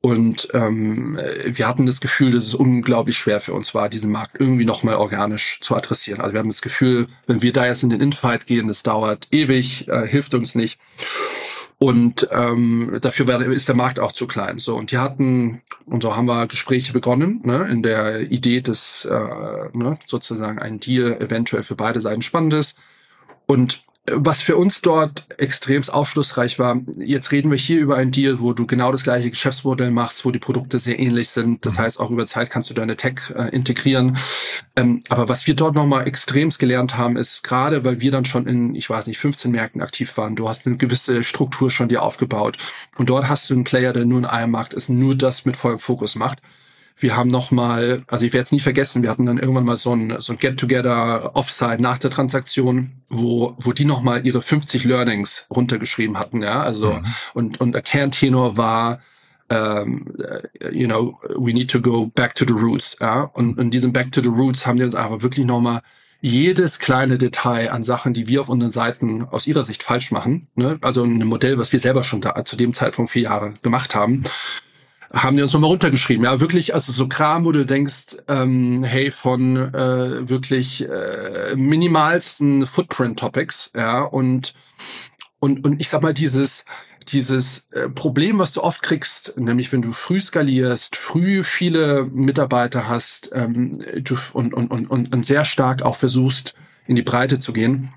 Und ähm, wir hatten das Gefühl, dass es unglaublich schwer für uns war, diesen Markt irgendwie nochmal organisch zu adressieren. Also wir haben das Gefühl, wenn wir da jetzt in den Infight gehen, das dauert ewig, äh, hilft uns nicht. Und ähm, dafür ist der Markt auch zu klein. So und die hatten und so haben wir Gespräche begonnen, ne, in der Idee, dass äh, ne, sozusagen ein Deal eventuell für beide Seiten spannend ist. Und was für uns dort extremst aufschlussreich war, jetzt reden wir hier über einen Deal, wo du genau das gleiche Geschäftsmodell machst, wo die Produkte sehr ähnlich sind. Das mhm. heißt, auch über Zeit kannst du deine Tech äh, integrieren. Ähm, aber was wir dort nochmal extremst gelernt haben, ist gerade, weil wir dann schon in, ich weiß nicht, 15 Märkten aktiv waren, du hast eine gewisse Struktur schon dir aufgebaut. Und dort hast du einen Player, der nur in einem Markt ist, nur das mit vollem Fokus macht. Wir haben noch mal, also ich werde es nie vergessen, wir hatten dann irgendwann mal so ein, so ein Get-Together Offside nach der Transaktion, wo, wo die noch mal ihre 50 Learnings runtergeschrieben hatten, ja, also mhm. und und der Kerntenor war um, you know, we need to go back to the roots, ja, und in diesem Back to the Roots haben die uns einfach wirklich noch mal jedes kleine Detail an Sachen, die wir auf unseren Seiten aus ihrer Sicht falsch machen, ne? also ein Modell, was wir selber schon da zu dem Zeitpunkt vier Jahre gemacht haben, haben die uns nochmal runtergeschrieben. Ja, wirklich, also so Kram, wo du denkst, ähm, hey, von äh, wirklich äh, minimalsten Footprint-Topics, ja, und, und, und ich sag mal, dieses, dieses äh, Problem, was du oft kriegst, nämlich wenn du früh skalierst, früh viele Mitarbeiter hast ähm, du, und, und, und, und, sehr stark auch versuchst, in die Breite zu gehen,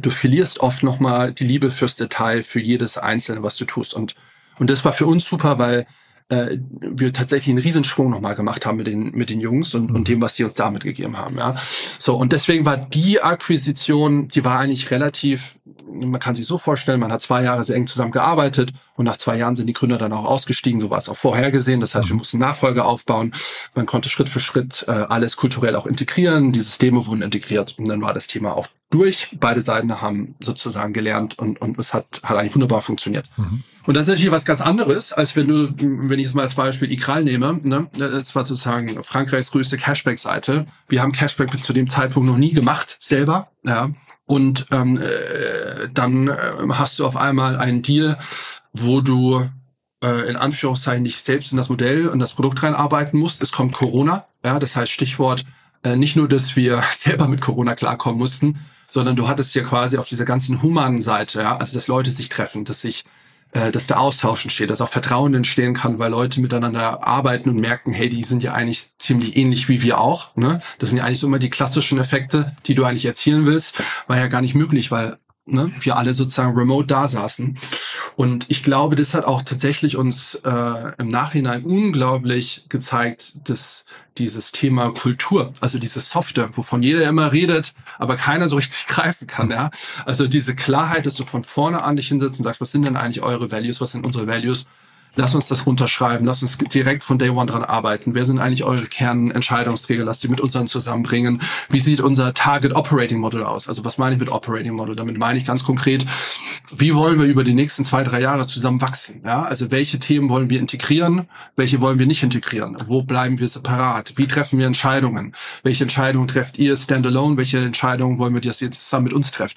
du verlierst oft nochmal die Liebe fürs Detail, für jedes Einzelne, was du tust. Und, und das war für uns super, weil äh, wir tatsächlich einen Riesensprung nochmal gemacht haben mit den, mit den Jungs und, und mhm. dem, was sie uns damit gegeben haben. Ja. So, und deswegen war die Akquisition, die war eigentlich relativ, man kann sich so vorstellen, man hat zwei Jahre sehr eng zusammengearbeitet und nach zwei Jahren sind die Gründer dann auch ausgestiegen, so war es auch vorhergesehen. Das heißt, wir mhm. mussten Nachfolge aufbauen. Man konnte Schritt für Schritt äh, alles kulturell auch integrieren, die Systeme wurden integriert und dann war das Thema auch durch. Beide Seiten haben sozusagen gelernt und, und es hat, hat eigentlich wunderbar funktioniert. Mhm. Und das ist natürlich was ganz anderes, als wenn du, wenn ich es mal als Beispiel Ikral nehme, ne, das war sozusagen Frankreichs größte Cashback-Seite. Wir haben Cashback zu dem Zeitpunkt noch nie gemacht, selber, ja. Und ähm, äh, dann äh, hast du auf einmal einen Deal, wo du äh, in Anführungszeichen nicht selbst in das Modell und das Produkt reinarbeiten musst. Es kommt Corona, ja, das heißt Stichwort äh, nicht nur, dass wir selber mit Corona klarkommen mussten, sondern du hattest ja quasi auf dieser ganzen humanen Seite, ja, also dass Leute sich treffen, dass sich äh, dass der Austausch entsteht, dass auch Vertrauen entstehen kann, weil Leute miteinander arbeiten und merken, hey, die sind ja eigentlich ziemlich ähnlich wie wir auch. Ne? Das sind ja eigentlich so immer die klassischen Effekte, die du eigentlich erzielen willst. War ja gar nicht möglich, weil ne, wir alle sozusagen remote da saßen. Und ich glaube, das hat auch tatsächlich uns äh, im Nachhinein unglaublich gezeigt, dass dieses Thema Kultur, also diese Software, wovon jeder immer redet, aber keiner so richtig greifen kann, ja. Also diese Klarheit, dass du von vorne an dich hinsetzt und sagst, was sind denn eigentlich eure Values, was sind unsere Values? Lass uns das runterschreiben, lass uns direkt von Day One dran arbeiten. Wer sind eigentlich eure Kernentscheidungsträger? Lass die mit unseren zusammenbringen. Wie sieht unser Target Operating Model aus? Also was meine ich mit Operating Model? Damit meine ich ganz konkret, wie wollen wir über die nächsten zwei, drei Jahre zusammen wachsen? Ja, also welche Themen wollen wir integrieren? Welche wollen wir nicht integrieren? Wo bleiben wir separat? Wie treffen wir Entscheidungen? Welche Entscheidungen trefft ihr standalone? Welche Entscheidungen wollen wir, dass ihr zusammen mit uns trefft?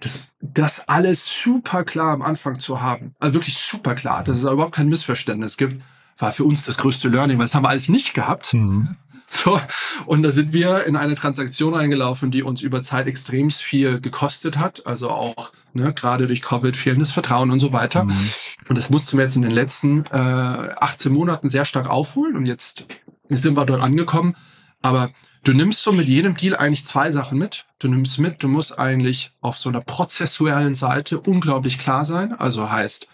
Das, das alles super klar am Anfang zu haben. Also wirklich super klar. Das ist überhaupt kein kein Missverständnis gibt, war für uns das größte Learning, weil das haben wir alles nicht gehabt. Mhm. So, und da sind wir in eine Transaktion eingelaufen, die uns über Zeit extrem viel gekostet hat. Also auch ne, gerade durch Covid fehlendes Vertrauen und so weiter. Mhm. Und das mussten wir jetzt in den letzten äh, 18 Monaten sehr stark aufholen. Und jetzt sind wir dort angekommen. Aber du nimmst so mit jedem Deal eigentlich zwei Sachen mit. Du nimmst mit, du musst eigentlich auf so einer prozessuellen Seite unglaublich klar sein. Also heißt,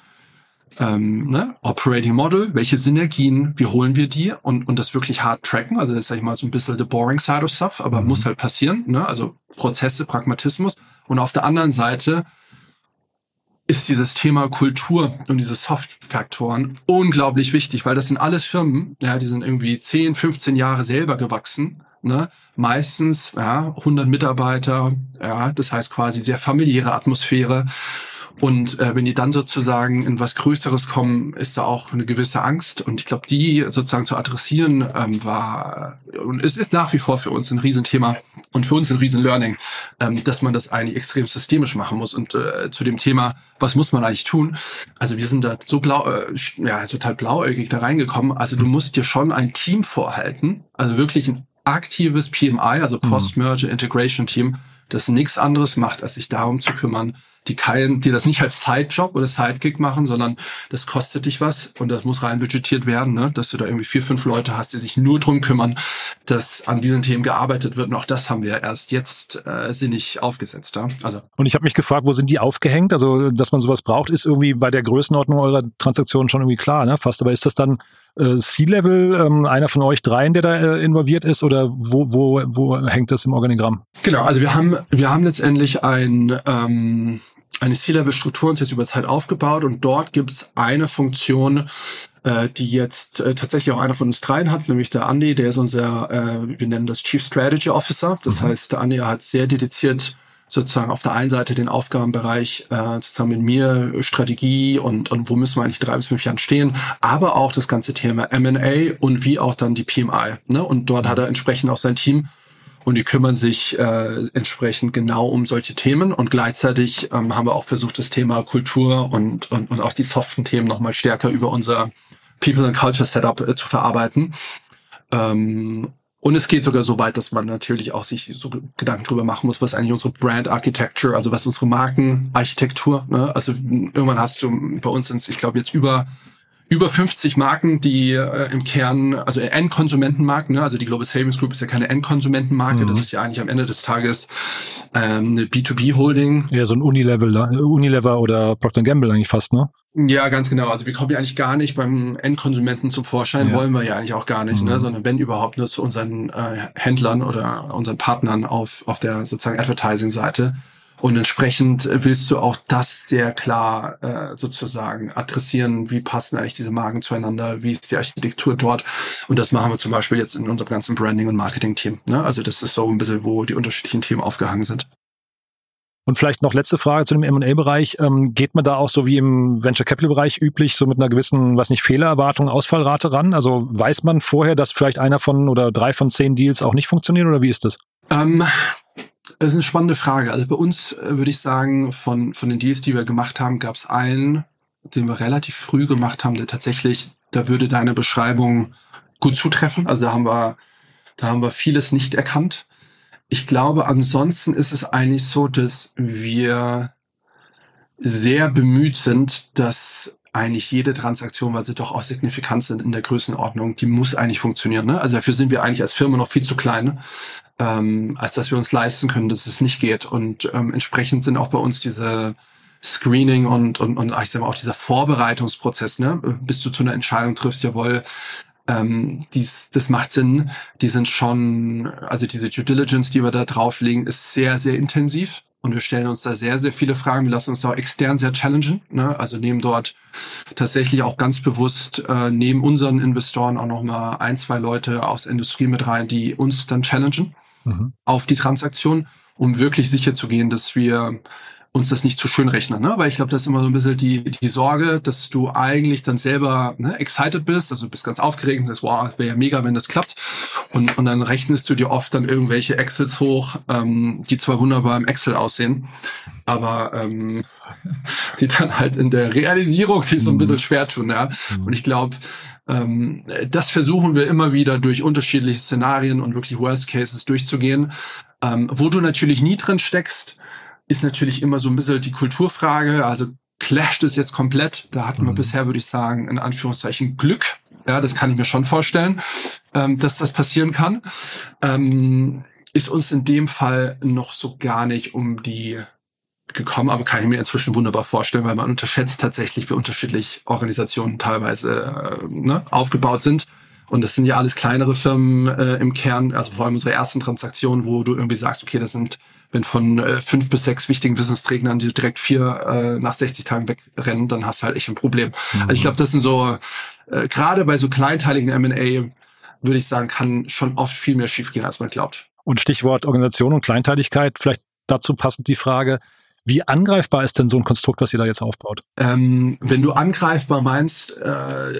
ähm, ne, Operating Model, welche Synergien, wie holen wir die und, und das wirklich hart tracken. Also das ist, sag ich mal, so ein bisschen the boring side of stuff, aber mhm. muss halt passieren. Ne? Also Prozesse, Pragmatismus. Und auf der anderen Seite ist dieses Thema Kultur und diese Soft-Faktoren unglaublich wichtig, weil das sind alles Firmen, ja, die sind irgendwie 10, 15 Jahre selber gewachsen. Ne? Meistens ja, 100 Mitarbeiter, ja, das heißt quasi sehr familiäre Atmosphäre. Und äh, wenn die dann sozusagen in was Größeres kommen, ist da auch eine gewisse Angst. Und ich glaube, die sozusagen zu adressieren ähm, war und es ist nach wie vor für uns ein Riesenthema und für uns ein Riesen-Learning, ähm, dass man das eigentlich extrem systemisch machen muss. Und äh, zu dem Thema, was muss man eigentlich tun? Also wir sind da so blau, äh, ja, total blauäugig da reingekommen. Also du musst dir schon ein Team vorhalten, also wirklich ein aktives PMI, also mhm. Post-Merger Integration Team, das nichts anderes macht, als sich darum zu kümmern, die kein, die das nicht als Sidejob oder Sidekick machen, sondern das kostet dich was und das muss rein budgetiert werden, ne? dass du da irgendwie vier, fünf Leute hast, die sich nur drum kümmern, dass an diesen Themen gearbeitet wird. Und auch das haben wir erst jetzt äh, sinnig aufgesetzt. Ja? Also. Und ich habe mich gefragt, wo sind die aufgehängt? Also, dass man sowas braucht, ist irgendwie bei der Größenordnung eurer Transaktionen schon irgendwie klar, ne? Fast. Aber ist das dann äh, C-Level, ähm, einer von euch dreien, der da äh, involviert ist, oder wo, wo, wo hängt das im Organigramm? Genau, also wir haben, wir haben letztendlich ein ähm, eine C-Level-Struktur uns jetzt über Zeit aufgebaut und dort gibt es eine Funktion, äh, die jetzt äh, tatsächlich auch einer von uns dreien hat, nämlich der Andy, der ist unser, äh, wir nennen das Chief Strategy Officer. Das mhm. heißt, der Andy hat sehr dediziert sozusagen auf der einen Seite den Aufgabenbereich äh, zusammen mit mir Strategie und, und wo müssen wir eigentlich drei bis fünf Jahren stehen, aber auch das ganze Thema M&A und wie auch dann die PMI. Ne? Und dort hat er entsprechend auch sein Team und die kümmern sich äh, entsprechend genau um solche Themen und gleichzeitig ähm, haben wir auch versucht, das Thema Kultur und, und, und auch die soften Themen nochmal stärker über unser People and Culture Setup äh, zu verarbeiten. Ähm, und es geht sogar so weit, dass man natürlich auch sich so Gedanken drüber machen muss, was eigentlich unsere Brand Architecture, also was unsere Markenarchitektur, ne? also irgendwann hast du bei uns sind ich glaube jetzt über über 50 Marken, die äh, im Kern, also Endkonsumentenmarken, ne? also die Global Savings Group ist ja keine Endkonsumentenmarke, mhm. das ist ja eigentlich am Ende des Tages ähm, eine B2B-Holding. Ja, so ein Unilevel, Unilever oder Procter Gamble eigentlich fast, ne? Ja, ganz genau. Also wir kommen ja eigentlich gar nicht beim Endkonsumenten zum Vorschein, ja. wollen wir ja eigentlich auch gar nicht, ne? mhm. ne? sondern wenn überhaupt nur zu unseren äh, Händlern oder unseren Partnern auf, auf der sozusagen Advertising-Seite. Und entsprechend willst du auch das sehr klar äh, sozusagen adressieren, wie passen eigentlich diese Marken zueinander, wie ist die Architektur dort. Und das machen wir zum Beispiel jetzt in unserem ganzen Branding- und Marketing-Team. Ne? Also das ist so ein bisschen, wo die unterschiedlichen Themen aufgehangen sind. Und vielleicht noch letzte Frage zu dem M&A-Bereich. Ähm, geht man da auch so wie im Venture Capital-Bereich üblich so mit einer gewissen, was nicht, Fehlererwartung, Ausfallrate ran? Also weiß man vorher, dass vielleicht einer von oder drei von zehn Deals auch nicht funktionieren oder wie ist das? Ähm, das ist eine spannende Frage. Also bei uns äh, würde ich sagen, von, von den Deals, die wir gemacht haben, gab es einen, den wir relativ früh gemacht haben, der tatsächlich, da würde deine Beschreibung gut zutreffen. Also da haben wir, da haben wir vieles nicht erkannt. Ich glaube, ansonsten ist es eigentlich so, dass wir sehr bemüht sind, dass eigentlich jede Transaktion, weil sie doch auch signifikant sind in der Größenordnung, die muss eigentlich funktionieren. Ne? Also dafür sind wir eigentlich als Firma noch viel zu klein ähm, als dass wir uns leisten können, dass es nicht geht. Und ähm, entsprechend sind auch bei uns diese Screening und, und, und ich sag mal auch dieser Vorbereitungsprozess, ne, bis du zu einer Entscheidung triffst, jawohl, ähm, dies, das macht Sinn. Die sind schon, also diese Due Diligence, die wir da drauflegen, ist sehr, sehr intensiv. Und wir stellen uns da sehr, sehr viele Fragen. Wir lassen uns da auch extern sehr challengen. Ne? Also nehmen dort tatsächlich auch ganz bewusst äh, neben unseren Investoren auch noch mal ein, zwei Leute aus der Industrie mit rein, die uns dann challengen mhm. auf die Transaktion, um wirklich sicher zu gehen, dass wir uns das nicht zu schön rechnen, ne? Weil ich glaube, das ist immer so ein bisschen die, die Sorge, dass du eigentlich dann selber ne, excited bist, also du bist ganz aufgeregt und sagst, wow, wäre ja mega, wenn das klappt. Und, und dann rechnest du dir oft dann irgendwelche Excels hoch, ähm, die zwar wunderbar im Excel aussehen, aber ähm, die dann halt in der Realisierung sich so ein bisschen mhm. schwer tun, ja. Mhm. Und ich glaube, Ähm, das versuchen wir immer wieder durch unterschiedliche Szenarien und wirklich Worst Cases durchzugehen. Ähm, wo du natürlich nie drin steckst, ist natürlich immer so ein bisschen die Kulturfrage. Also clasht es jetzt komplett. Da hatten wir mhm. bisher, würde ich sagen, in Anführungszeichen Glück. Ja, das kann ich mir schon vorstellen, ähm, dass das passieren kann. Ähm, ist uns in dem Fall noch so gar nicht um die gekommen, aber kann ich mir inzwischen wunderbar vorstellen, weil man unterschätzt tatsächlich, wie unterschiedlich Organisationen teilweise äh, ne, aufgebaut sind. Und das sind ja alles kleinere Firmen äh, im Kern, also vor allem unsere ersten Transaktionen, wo du irgendwie sagst, okay, das sind, wenn von äh, fünf bis sechs wichtigen Wissensträgern die direkt vier äh, nach 60 Tagen wegrennen, dann hast du halt echt ein Problem. Mhm. Also ich glaube, das sind so, äh, gerade bei so kleinteiligen M&A, würde ich sagen, kann schon oft viel mehr schiefgehen, als man glaubt. Und Stichwort Organisation und Kleinteiligkeit, vielleicht dazu passend die Frage, wie angreifbar ist denn so ein Konstrukt, was ihr da jetzt aufbaut? Ähm, wenn du angreifbar meinst, äh,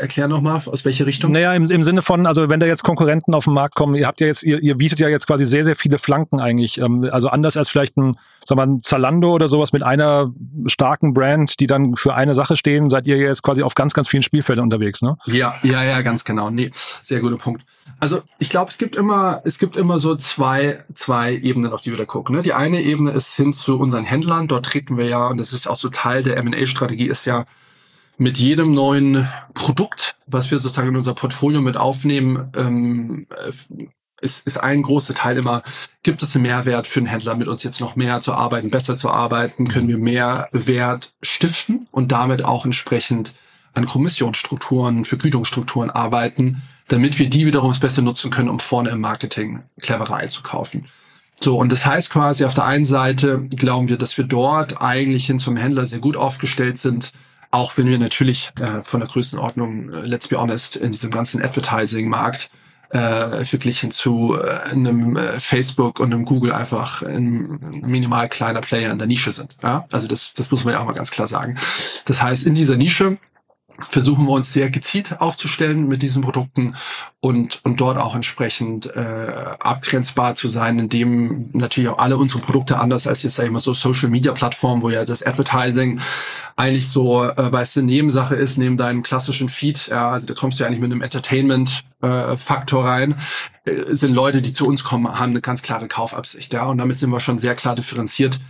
erklär nochmal, aus welche Richtung? Naja, im, im Sinne von, also wenn da jetzt Konkurrenten auf den Markt kommen, ihr habt ja jetzt, ihr, ihr bietet ja jetzt quasi sehr, sehr viele Flanken eigentlich. Ähm, also anders als vielleicht ein, wir, ein Zalando oder sowas mit einer starken Brand, die dann für eine Sache stehen, seid ihr jetzt quasi auf ganz, ganz vielen Spielfeldern unterwegs, ne? Ja, ja, ja, ganz genau. Nee, sehr guter Punkt. Also ich glaube, es gibt immer, es gibt immer so zwei, zwei Ebenen, auf die wir da gucken. Ne? Die eine Ebene ist hin zu unseren Händlern. Dort treten wir ja, und das ist auch so Teil der M&A-Strategie, ist ja mit jedem neuen Produkt, was wir sozusagen in unser Portfolio mit aufnehmen, ähm, ist, ist ein großer Teil immer, gibt es einen Mehrwert für einen Händler, mit uns jetzt noch mehr zu arbeiten, besser zu arbeiten, können wir mehr Wert stiften und damit auch entsprechend an Kommissionsstrukturen, Vergütungsstrukturen arbeiten, damit wir die wiederum Beste nutzen können, um vorne im Marketing Cleverei zu kaufen. So, und das heißt quasi, auf der einen Seite glauben wir, dass wir dort eigentlich hin zum Händler sehr gut aufgestellt sind, auch wenn wir natürlich äh, von der Größenordnung, äh, let's be honest, in diesem ganzen Advertising-Markt äh, verglichen zu äh, einem äh, Facebook und einem Google einfach ein minimal kleiner Player in der Nische sind. Ja? Also das, das muss man ja auch mal ganz klar sagen. Das heißt, in dieser Nische versuchen wir uns sehr gezielt aufzustellen mit diesen Produkten und, und dort auch entsprechend äh, abgrenzbar zu sein, indem natürlich auch alle unsere Produkte anders als jetzt sag mal so Social Media Plattformen, wo ja das Advertising eigentlich so, äh, weißt du, Nebensache ist, neben deinem klassischen Feed, ja, also da kommst du ja eigentlich mit einem Entertainment äh, Faktor rein, äh, sind Leute, die zu uns kommen, haben eine ganz klare Kaufabsicht, ja, und damit sind wir schon sehr klar differenziert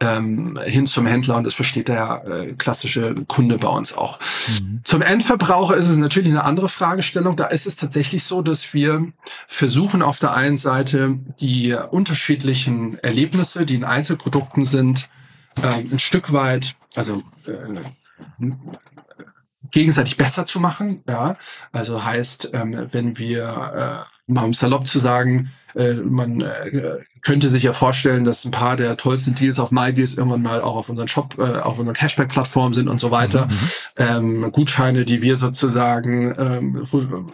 ähm, hin zum Händler und das versteht der äh, klassische Kunde bei uns auch. Mhm. Zum Endverbraucher ist es natürlich eine andere Fragestellung. Da ist es tatsächlich so, dass wir versuchen auf der einen Seite die unterschiedlichen Erlebnisse, die in Einzelprodukten sind, äh, ein Stück weit, also äh, gegenseitig besser zu machen. Ja, also heißt, ähm, wenn wir äh, mal um salopp zu sagen, äh, man äh, könnte sich ja vorstellen, dass ein paar der tollsten Deals auf MyDeals irgendwann mal auch auf unseren Shop, äh, auf unseren Cashback-Plattform sind und so weiter. Mhm. Ähm, Gutscheine, die wir sozusagen ähm,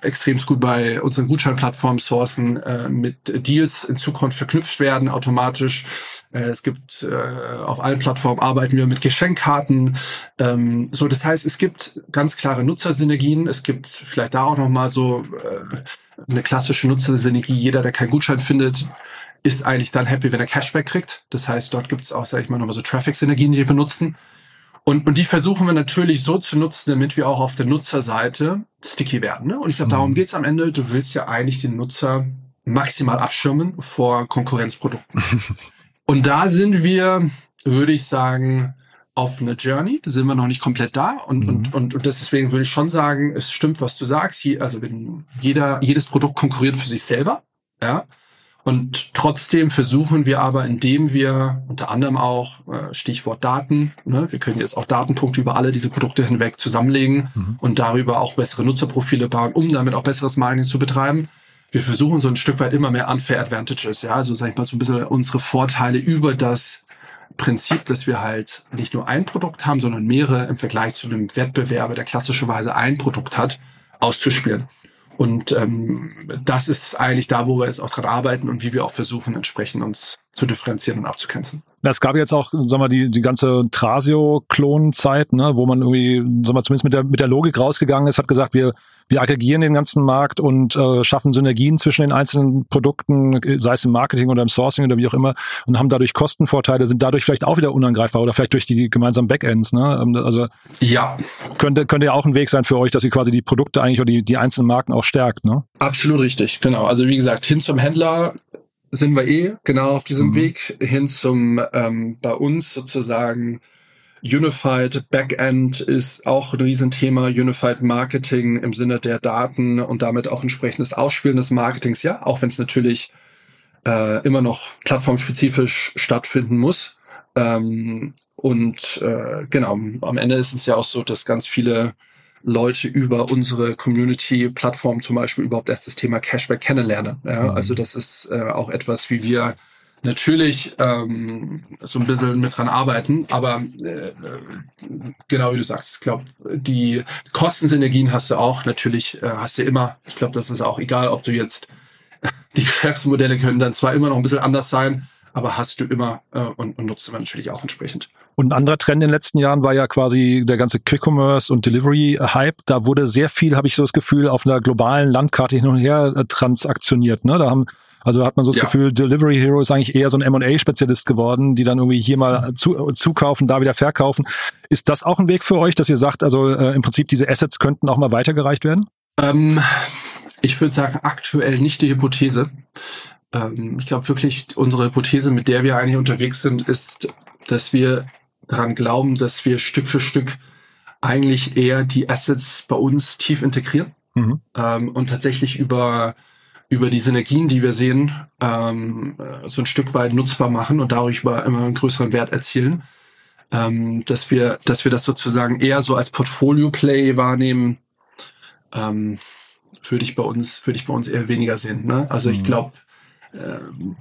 extrem gut bei unseren Gutscheinplattformen sourcen, äh, mit Deals in Zukunft verknüpft werden automatisch. Äh, es gibt äh, auf allen Plattformen arbeiten wir mit Geschenkkarten. Ähm, so, das heißt, es gibt ganz klare Nutzersynergien. Es gibt vielleicht da auch noch mal so äh, eine klassische Nutzersynergie. Jeder, der keinen Gutschein findet, ist eigentlich dann happy, wenn er Cashback kriegt. Das heißt, dort gibt es auch, sag ich mal, nochmal so Traffic-Synergien, die wir nutzen. Und, und die versuchen wir natürlich so zu nutzen, damit wir auch auf der Nutzerseite sticky werden. Ne? Und ich glaube, darum mhm. geht's am Ende. Du willst ja eigentlich den Nutzer maximal abschirmen vor Konkurrenzprodukten. und da sind wir, würde ich sagen, auf eine Journey. Da sind wir noch nicht komplett da. Und, mhm. und, und, und deswegen würde ich schon sagen, es stimmt, was du sagst. Also wenn jeder, jedes Produkt konkurriert für sich selber. Ja. Und trotzdem versuchen wir aber, indem wir unter anderem auch äh, Stichwort Daten, ne, wir können jetzt auch Datenpunkte über alle diese Produkte hinweg zusammenlegen mhm. und darüber auch bessere Nutzerprofile bauen, um damit auch besseres Marketing zu betreiben. Wir versuchen so ein Stück weit immer mehr unfair Advantages, ja, also sag ich mal so ein bisschen unsere Vorteile über das Prinzip, dass wir halt nicht nur ein Produkt haben, sondern mehrere im Vergleich zu einem Wettbewerber, der klassischerweise ein Produkt hat, auszuspielen. Und ähm, das ist eigentlich da, wo wir jetzt auch dran arbeiten und wie wir auch versuchen, entsprechend uns zu differenzieren und abzugrenzen. Es gab jetzt auch, sag mal, die, die ganze Trasio-Klonenzeit, ne, wo man irgendwie, sag mal, zumindest mit der, mit der Logik rausgegangen ist, hat gesagt, wir, wir aggregieren den ganzen Markt und äh, schaffen Synergien zwischen den einzelnen Produkten, sei es im Marketing oder im Sourcing oder wie auch immer, und haben dadurch Kostenvorteile, sind dadurch vielleicht auch wieder unangreifbar oder vielleicht durch die gemeinsamen Backends. Ne? Ähm, also ja. könnte, könnte ja auch ein Weg sein für euch, dass ihr quasi die Produkte eigentlich oder die, die einzelnen Marken auch stärkt. Ne? Absolut richtig, genau. Also wie gesagt, hin zum Händler sind wir eh genau auf diesem mhm. Weg hin zum ähm, bei uns sozusagen Unified Backend ist auch ein Riesenthema. Unified Marketing im Sinne der Daten und damit auch entsprechendes Ausspielen des Marketings. Ja, auch wenn es natürlich äh, immer noch plattformspezifisch stattfinden muss. Ähm, und äh, genau, am Ende ist es ja auch so, dass ganz viele Leute über unsere Community-Plattform zum Beispiel überhaupt erst das Thema Cashback kennenlernen. Ja? Mhm. Also das ist äh, auch etwas, wie wir natürlich ähm, so ein bisschen mit dran arbeiten, aber äh, genau wie du sagst, ich glaube, die Kostensynergien hast du auch, natürlich äh, hast du immer, ich glaube, das ist auch egal, ob du jetzt, die Geschäftsmodelle können dann zwar immer noch ein bisschen anders sein, aber hast du immer äh, und, und nutzt immer natürlich auch entsprechend. Und ein anderer Trend in den letzten Jahren war ja quasi der ganze Quick-Commerce und Delivery-Hype. Da wurde sehr viel, habe ich so das Gefühl, auf einer globalen Landkarte hin und her äh, transaktioniert. Ne? Da haben also hat man so das ja. Gefühl, Delivery Hero ist eigentlich eher so ein M&A-Spezialist geworden, die dann irgendwie hier mal zu, zukaufen, da wieder verkaufen. Ist das auch ein Weg für euch, dass ihr sagt, also äh, im Prinzip diese Assets könnten auch mal weitergereicht werden? Ähm, ich würde sagen, aktuell nicht die Hypothese. Ähm, ich glaube wirklich, unsere Hypothese, mit der wir eigentlich unterwegs sind, ist, dass wir daran glauben, dass wir Stück für Stück eigentlich eher die Assets bei uns tief integrieren mhm. ähm, und tatsächlich über über die Synergien, die wir sehen, ähm, so ein Stück weit nutzbar machen und dadurch über immer einen größeren Wert erzielen. Ähm, dass wir, dass wir das sozusagen eher so als Portfolio-Play wahrnehmen, ähm, würde ich bei uns, würde ich bei uns eher weniger sehen. Ne? Also mhm. ich glaube, ähm,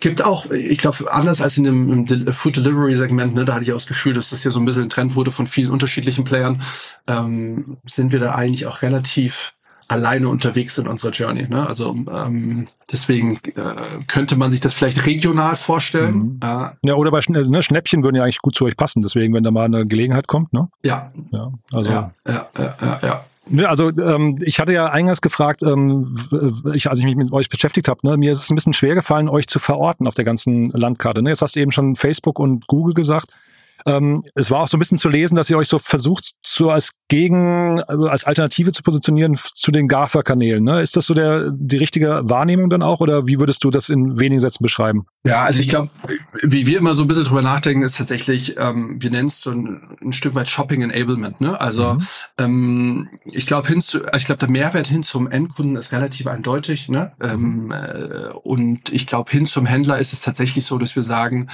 gibt auch, ich glaube, anders als in dem im Food Delivery Segment, ne, da hatte ich auch das Gefühl, dass das hier so ein bisschen ein Trend wurde von vielen unterschiedlichen Playern, ähm, sind wir da eigentlich auch relativ alleine unterwegs in unserer Journey. Ne? Also ähm, deswegen äh, könnte man sich das vielleicht regional vorstellen. Mhm. Äh, ja, oder bei ne, Schnäppchen würden ja eigentlich gut zu euch passen, deswegen, wenn da mal eine Gelegenheit kommt, ne? Ja. Ja, also. Ja, ja, ja, ja. ja. Ne, also ähm, ich hatte ja eingangs gefragt, ähm, ich, als ich mich mit euch beschäftigt habe, ne, mir ist es ein bisschen schwer gefallen, euch zu verorten auf der ganzen Landkarte. Ne? Jetzt hast du eben schon Facebook und Google gesagt. Ähm, es war auch so ein bisschen zu lesen, dass ihr euch so versucht, so als Gegen, als Alternative zu positionieren zu den GAFA-Kanälen. Ne? Ist das so der die richtige Wahrnehmung dann auch oder wie würdest du das in wenigen Sätzen beschreiben? Ja, also ich glaube, wie wir immer so ein bisschen drüber nachdenken, ist tatsächlich, ähm, wir nennen es so ein, ein, Stück weit Shopping Enablement. Ne? Also mhm. ähm, ich glaube, hin zu, ich glaube, der Mehrwert hin zum Endkunden ist relativ eindeutig. Ne? Ähm, äh, und ich glaube, hin zum Händler ist es tatsächlich so, dass wir sagen,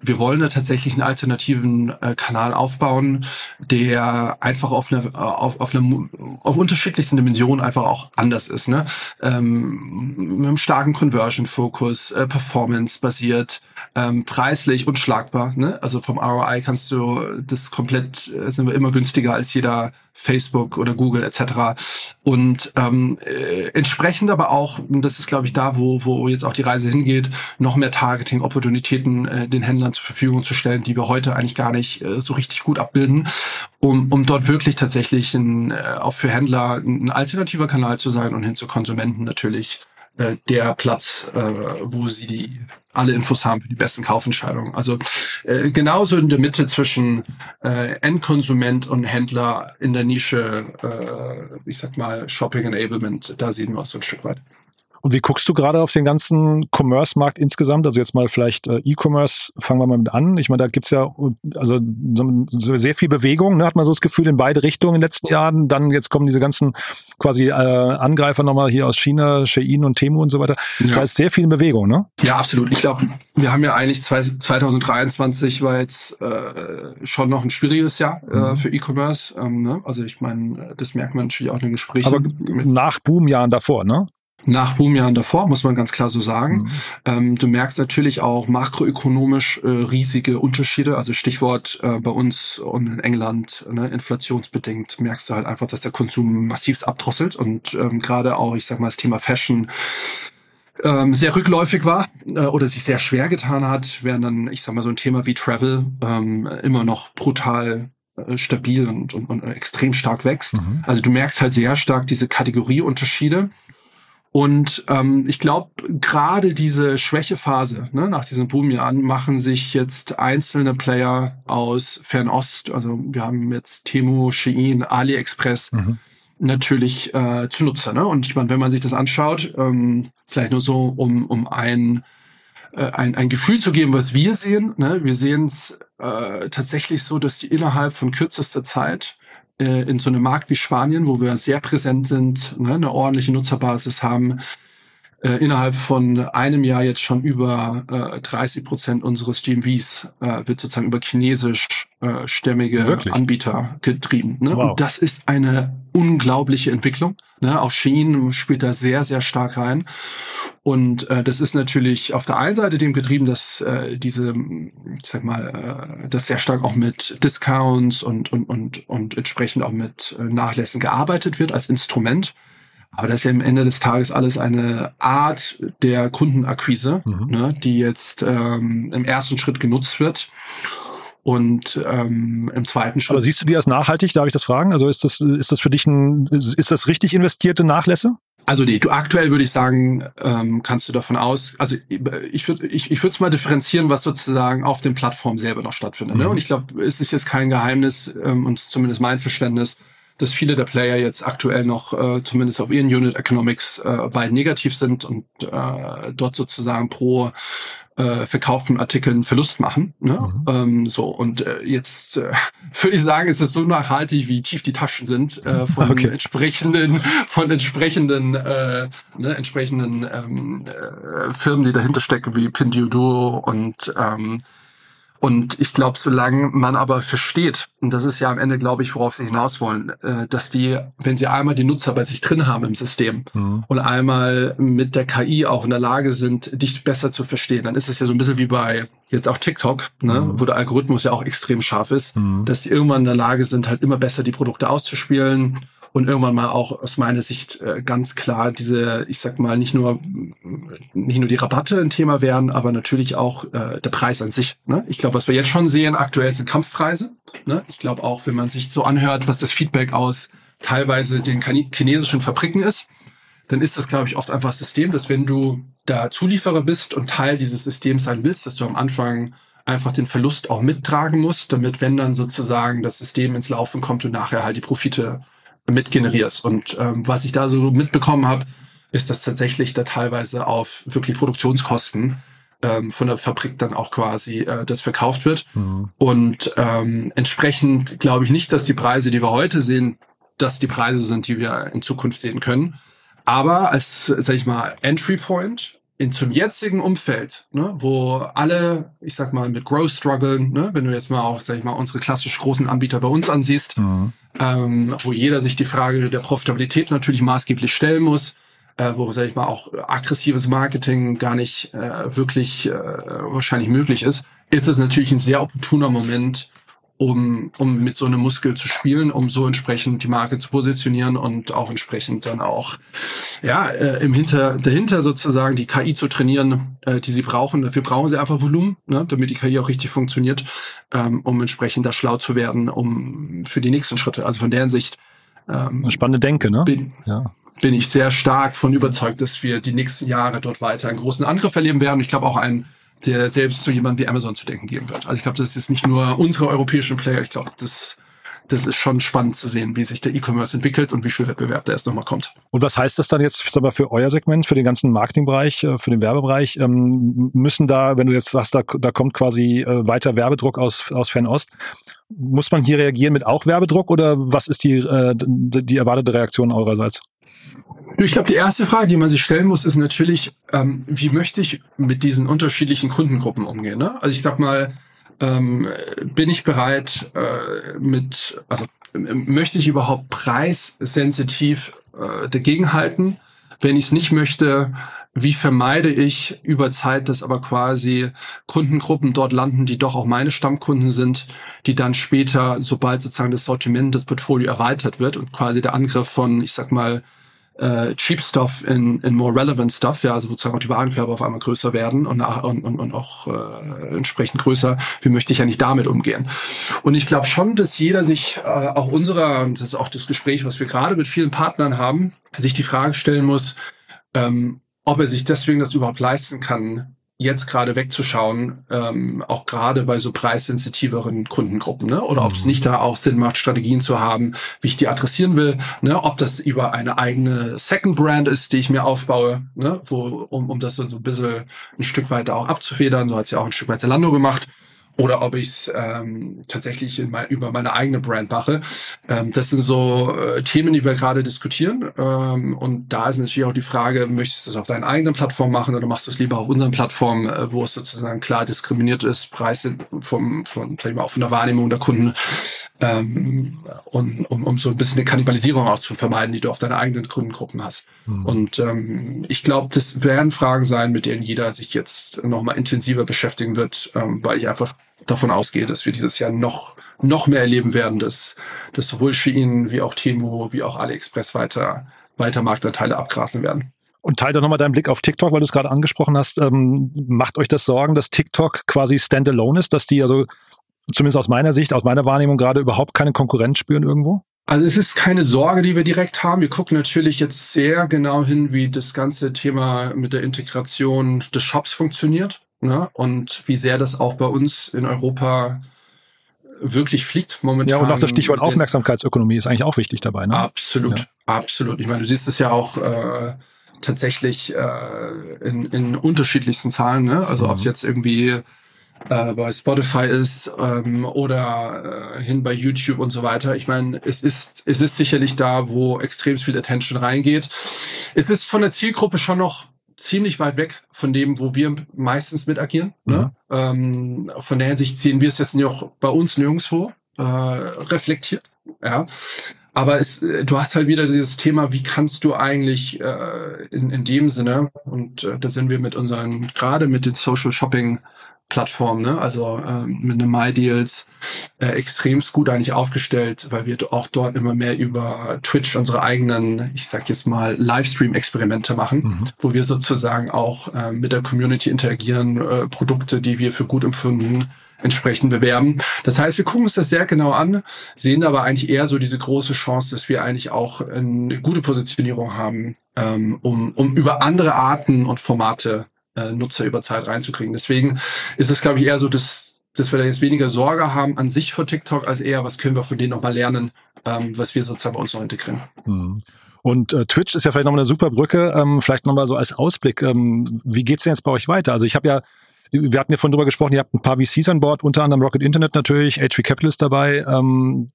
wir wollen da tatsächlich einen alternativen äh, Kanal aufbauen, der einfach auf eine, auf, auf eine, auf unterschiedlichsten Dimensionen einfach auch anders ist. Ne? Ähm, mit einem starken Conversion-Fokus, äh, Performance basiert, ähm, preislich unschlagbar. Ne? Also vom ROI kannst du das komplett, äh, sind wir immer günstiger als jeder Facebook oder Google etc. Und ähm, äh, entsprechend aber auch, das ist glaube ich da, wo, wo jetzt auch die Reise hingeht, noch mehr Targeting-Opportunitäten äh, den Händlern zur Verfügung zu stellen, die wir heute eigentlich gar nicht äh, so richtig gut abbilden, um, um dort wirklich tatsächlich ein, äh, auch für Händler ein alternativer Kanal zu sein und hin zu Konsumenten natürlich äh, der Platz, äh, wo sie die alle Infos haben für die besten Kaufentscheidungen. Also äh, genauso in der Mitte zwischen äh, Endkonsument und Händler in der Nische, äh, ich sag mal, Shopping Enablement, da sehen wir uns so ein Stück weit. Und wie guckst du gerade auf den ganzen Commerce-Markt insgesamt? Also jetzt mal vielleicht äh, E-Commerce, fangen wir mal mit an. Ich meine, da gibt's ja also so sehr viel Bewegung, ne? hat man so das Gefühl in beide Richtungen in den letzten Jahren. Dann jetzt kommen diese ganzen quasi äh, Angreifer nochmal hier aus China, Shein und Temu und so weiter. Ja. Da ist sehr viel in Bewegung, ne? Ja, absolut. Ich glaube, wir haben ja eigentlich zwei, 2023 war jetzt äh, schon noch ein schwieriges Jahr äh, mhm. für E-Commerce. Ähm, ne? Also ich meine, das merkt man natürlich auch in den Gesprächen. Aber nach Boomjahren davor, ne? Nach Boomjahren davor, muss man ganz klar so sagen. Mhm. Ähm, du merkst natürlich auch makroökonomisch äh, riesige Unterschiede. Also Stichwort äh, bei uns und in England, ne, inflationsbedingt, merkst du halt einfach, dass der Konsum massiv abdrosselt. Und ähm, gerade auch, ich sag mal, das Thema Fashion ähm, sehr rückläufig war äh, oder sich sehr schwer getan hat, während dann, ich sag mal, so ein Thema wie Travel ähm, immer noch brutal äh, stabil und, und, und extrem stark wächst. Mhm. Also du merkst halt sehr stark diese Kategorieunterschiede. Und ähm, ich glaube, gerade diese Schwächephase ne, nach diesem Boomjahren machen sich jetzt einzelne Player aus Fernost, also wir haben jetzt Temu, Shein, AliExpress, mhm natürlich äh, zunutze. Ne? Und ich meine, wenn man sich das anschaut, ähm, vielleicht nur so, um, um ein, äh, ein, ein Gefühl zu geben, was wir sehen. Ne? Wir sehen es äh, tatsächlich so, dass die innerhalb von kürzester Zeit in so einem Markt wie Spanien, wo wir sehr präsent sind, ne, eine ordentliche Nutzerbasis haben, äh, innerhalb von einem Jahr jetzt schon über äh, 30 Prozent unseres GMVs äh, wird sozusagen über chinesisch äh? Anbieter getrieben. Ne? Wow. Und das ist eine unglaubliche Entwicklung. Ne? Auch Shein spielt da sehr, sehr stark rein. Und äh, das ist natürlich auf der einen Seite dem getrieben, dass äh, diese, ich sag mal, äh, das sehr stark auch mit Discounts und und und und entsprechend auch mit äh, Nachlässen gearbeitet wird als Instrument. Aber das ist ja am Ende des Tages alles eine Art der Kundenakquise, mhm. ne, die jetzt ähm, im ersten Schritt genutzt wird. Und ähm, im zweiten Schritt. Aber siehst du die als nachhaltig? Darf ich das fragen? Also ist das ist das für dich ein ist das richtig investierte Nachlässe? Also nee, du aktuell würde ich sagen, ähm, kannst du davon aus, also ich würde ich, ich würde es mal differenzieren, was sozusagen auf den Plattformen selber noch stattfindet. Ne? Mhm. Ne? Und ich glaube, es ist jetzt kein Geheimnis, ähm, und zumindest mein Verständnis, dass viele der Player jetzt aktuell noch äh, zumindest auf ihren Unit Economics äh, weit negativ sind und äh, dort sozusagen pro äh, verkauften Artikeln Verlust machen. Ne? Mhm. Ähm, so und äh, jetzt äh, würde ich sagen, ist es so nachhaltig, wie tief die Taschen sind äh, von okay. entsprechenden von entsprechenden äh, ne, entsprechenden ähm, äh, Firmen, die dahinter stecken, wie Pinduoduo und ähm, und ich glaube, solange man aber versteht, und das ist ja am Ende, glaube ich, worauf sie hinaus wollen, äh, dass die, wenn sie einmal die Nutzer bei sich drin haben im System mhm. und einmal mit der KI auch in der Lage sind, dich besser zu verstehen, dann ist es ja so ein bisschen wie bei jetzt auch TikTok, ne, mhm. wo der Algorithmus ja auch extrem scharf ist, mhm. dass die irgendwann in der Lage sind, halt immer besser die Produkte auszuspielen und irgendwann mal auch aus meiner Sicht äh, ganz klar diese, ich sag mal, nicht nur nicht nur die Rabatte ein Thema werden, aber natürlich auch äh, der Preis an sich. Ne? Ich glaube, was wir jetzt schon sehen, aktuell sind Kampfpreise. Ne? Ich glaube auch, wenn man sich so anhört, was das Feedback aus teilweise den chinesischen Fabriken ist, dann ist das, glaube ich, oft einfach das System, dass wenn du da Zulieferer bist und Teil dieses Systems sein willst, dass du am Anfang einfach den Verlust auch mittragen musst, damit wenn dann sozusagen das System ins Laufen kommt und nachher halt die Profite mit generierst. Und ähm, was ich da so mitbekommen habe, ist, dass tatsächlich da teilweise auf wirklich Produktionskosten ähm, von der Fabrik dann auch quasi äh, das verkauft wird. Mhm. Und ähm, entsprechend glaube ich nicht, dass die Preise, die wir heute sehen, dass die Preise sind, die wir in Zukunft sehen können. Aber als, sag ich mal, Entry Point in zum jetzigen Umfeld, ne, wo alle, ich sag mal, mit Growth strugglen, ne, wenn du jetzt mal auch, sag ich mal, unsere klassisch großen Anbieter bei uns ansiehst, mhm. ähm, wo jeder sich die Frage der Profitabilität natürlich maßgeblich stellen muss, äh, wo, sag ich mal, auch aggressives Marketing gar nicht äh, wirklich äh, wahrscheinlich möglich ist, ist es natürlich ein sehr opportuner Moment, um, um mit so einem Muskel zu spielen, um so entsprechend die Marke zu positionieren und auch entsprechend dann auch ja äh, im Hinter dahinter sozusagen die KI zu trainieren, äh, die sie brauchen. Dafür brauchen sie einfach Volumen, ne, damit die KI auch richtig funktioniert, ähm, um entsprechend da schlau zu werden, um für die nächsten Schritte. Also von deren Sicht ähm, Eine spannende Denke, ne? Bin, ja. bin ich sehr stark von überzeugt, dass wir die nächsten Jahre dort weiter einen großen Angriff erleben werden. Ich glaube auch einen der selbst zu jemandem wie Amazon zu denken geben wird. Also ich glaube, das ist nicht nur unsere europäischen Player, ich glaube, das das ist schon spannend zu sehen, wie sich der E-Commerce entwickelt und wie viel Wettbewerb da erst nochmal kommt. Und was heißt das dann jetzt aber für euer Segment, für den ganzen Marketingbereich, äh, für den Werbebereich? Ähm, müssen da, wenn du jetzt sagst, da, da kommt quasi äh, weiter Werbedruck aus, aus Fernost, muss man hier reagieren mit auch Werbedruck oder was ist die, äh, die erwartete Reaktion eurerseits? Ich glaube, die erste Frage, die man sich stellen muss, ist natürlich, ähm, wie möchte ich mit diesen unterschiedlichen Kundengruppen umgehen? Ne? Also ich sag mal, ähm, bin ich bereit äh, mit, also möchte ich überhaupt preissensitiv äh, dagegenhalten? Wenn ich es nicht möchte, wie vermeide ich über Zeit, dass aber quasi Kundengruppen dort landen, die doch auch meine Stammkunden sind, die dann später, sobald sozusagen das Sortiment, das Portfolio erweitert wird und quasi der Angriff von, ich sag mal, äh, Cheap Stuff in, in more relevant Stuff, ja, also sozusagen auch die Warenkörbe auf einmal größer werden und, und, und, und auch äh, entsprechend größer, wie möchte ich ja nicht damit umgehen? Und ich glaube schon, dass jeder sich, äh, auch unserer, und das ist auch das Gespräch, was wir gerade mit vielen Partnern haben, sich die Frage stellen muss, ähm, ob er sich deswegen das überhaupt leisten kann, jetzt gerade wegzuschauen, ähm, auch gerade bei so preissensitiveren Kundengruppen, ne? Oder ob es mhm. nicht da auch Sinn macht, Strategien zu haben, wie ich die adressieren will, ne? Ob das über eine eigene Second Brand ist, die ich mir aufbaue, ne? Wo, um, um das so ein bisschen ein Stück weiter auch abzufedern, so hat es ja auch ein Stück weit Zalando gemacht oder ob ich es ähm, tatsächlich in mein, über meine eigene Brand mache. Ähm, das sind so äh, Themen, die wir gerade diskutieren. Ähm, und da ist natürlich auch die Frage, möchtest du es auf deinen eigenen Plattformen machen oder machst du es lieber auf unseren Plattformen, äh, wo es sozusagen klar diskriminiert ist, Preise vom, von, sag ich mal, auch von der Wahrnehmung der Kunden, ähm, und, um, um so ein bisschen eine Kannibalisierung auch zu vermeiden, die du auf deine eigenen Kundengruppen hast. Mhm. Und ähm, ich glaube, das werden Fragen sein, mit denen jeder sich jetzt nochmal intensiver beschäftigen wird, ähm, weil ich einfach davon ausgehe, dass wir dieses Jahr noch, noch mehr erleben werden, dass, dass sowohl Shein wie auch Temo wie auch AliExpress weiter, weiter Marktanteile abgrasen werden. Und teile doch nochmal deinen Blick auf TikTok, weil du es gerade angesprochen hast. Ähm, macht euch das Sorgen, dass TikTok quasi standalone ist, dass die also zumindest aus meiner Sicht, aus meiner Wahrnehmung gerade überhaupt keine Konkurrenz spüren irgendwo? Also es ist keine Sorge, die wir direkt haben. Wir gucken natürlich jetzt sehr genau hin, wie das ganze Thema mit der Integration des Shops funktioniert ne? und wie sehr das auch bei uns in Europa wirklich fliegt momentan. Ja, und auch das Stichwort Aufmerksamkeitsökonomie ist eigentlich auch wichtig dabei. Ne? Absolut, ja. absolut. Ich meine, du siehst es ja auch äh, tatsächlich äh, in, in unterschiedlichsten Zahlen. Ne? Also mhm. ob es jetzt irgendwie äh, bei Spotify ist ähm, oder äh, hin bei YouTube und so weiter. Ich meine, es ist es ist sicherlich da, wo extrem viel Attention reingeht. Es ist von der Zielgruppe schon noch ziemlich weit weg von dem, wo wir meistens mit agieren. Ne? Mhm. Ne? Ähm, von der Hinsicht sehen wir es jetzt auch bei uns nirgendwo äh, reflektiert. Ja. Aber es, äh, du hast halt wieder dieses Thema, wie kannst du eigentlich äh, in, in dem Sinne, und äh, da sind wir mit unseren, gerade mit den Social Shopping Plattform, ne? also äh, mit einem MyDeals äh, extremst gut eigentlich aufgestellt, weil wir auch dort immer mehr über Twitch unsere eigenen, ich sag jetzt mal, Livestream-Experimente machen, mhm. wo wir sozusagen auch äh, mit der Community interagieren, äh, Produkte, die wir für gut empfunden, entsprechend bewerben. Das heißt, wir gucken uns das sehr genau an, sehen aber eigentlich eher so diese große Chance, dass wir eigentlich auch eine gute Positionierung haben, ähm, um, um über andere Arten und Formate äh, Nutzer über Zeit reinzukriegen. Deswegen ist es, glaube ich, eher so, dass, dass wir da jetzt weniger Sorge haben an sich vor TikTok, als eher, was können wir von denen nochmal lernen, ähm, was wir sozusagen bei uns noch integrieren. Mhm. Und äh, Twitch ist ja vielleicht nochmal eine super Brücke, ähm, vielleicht nochmal so als Ausblick. Ähm, wie geht's denn jetzt bei euch weiter? Also ich habe ja wir hatten ja vorhin drüber gesprochen, ihr habt ein paar VCs an Bord, unter anderem Rocket Internet natürlich, HV Capital ist dabei. Ähm,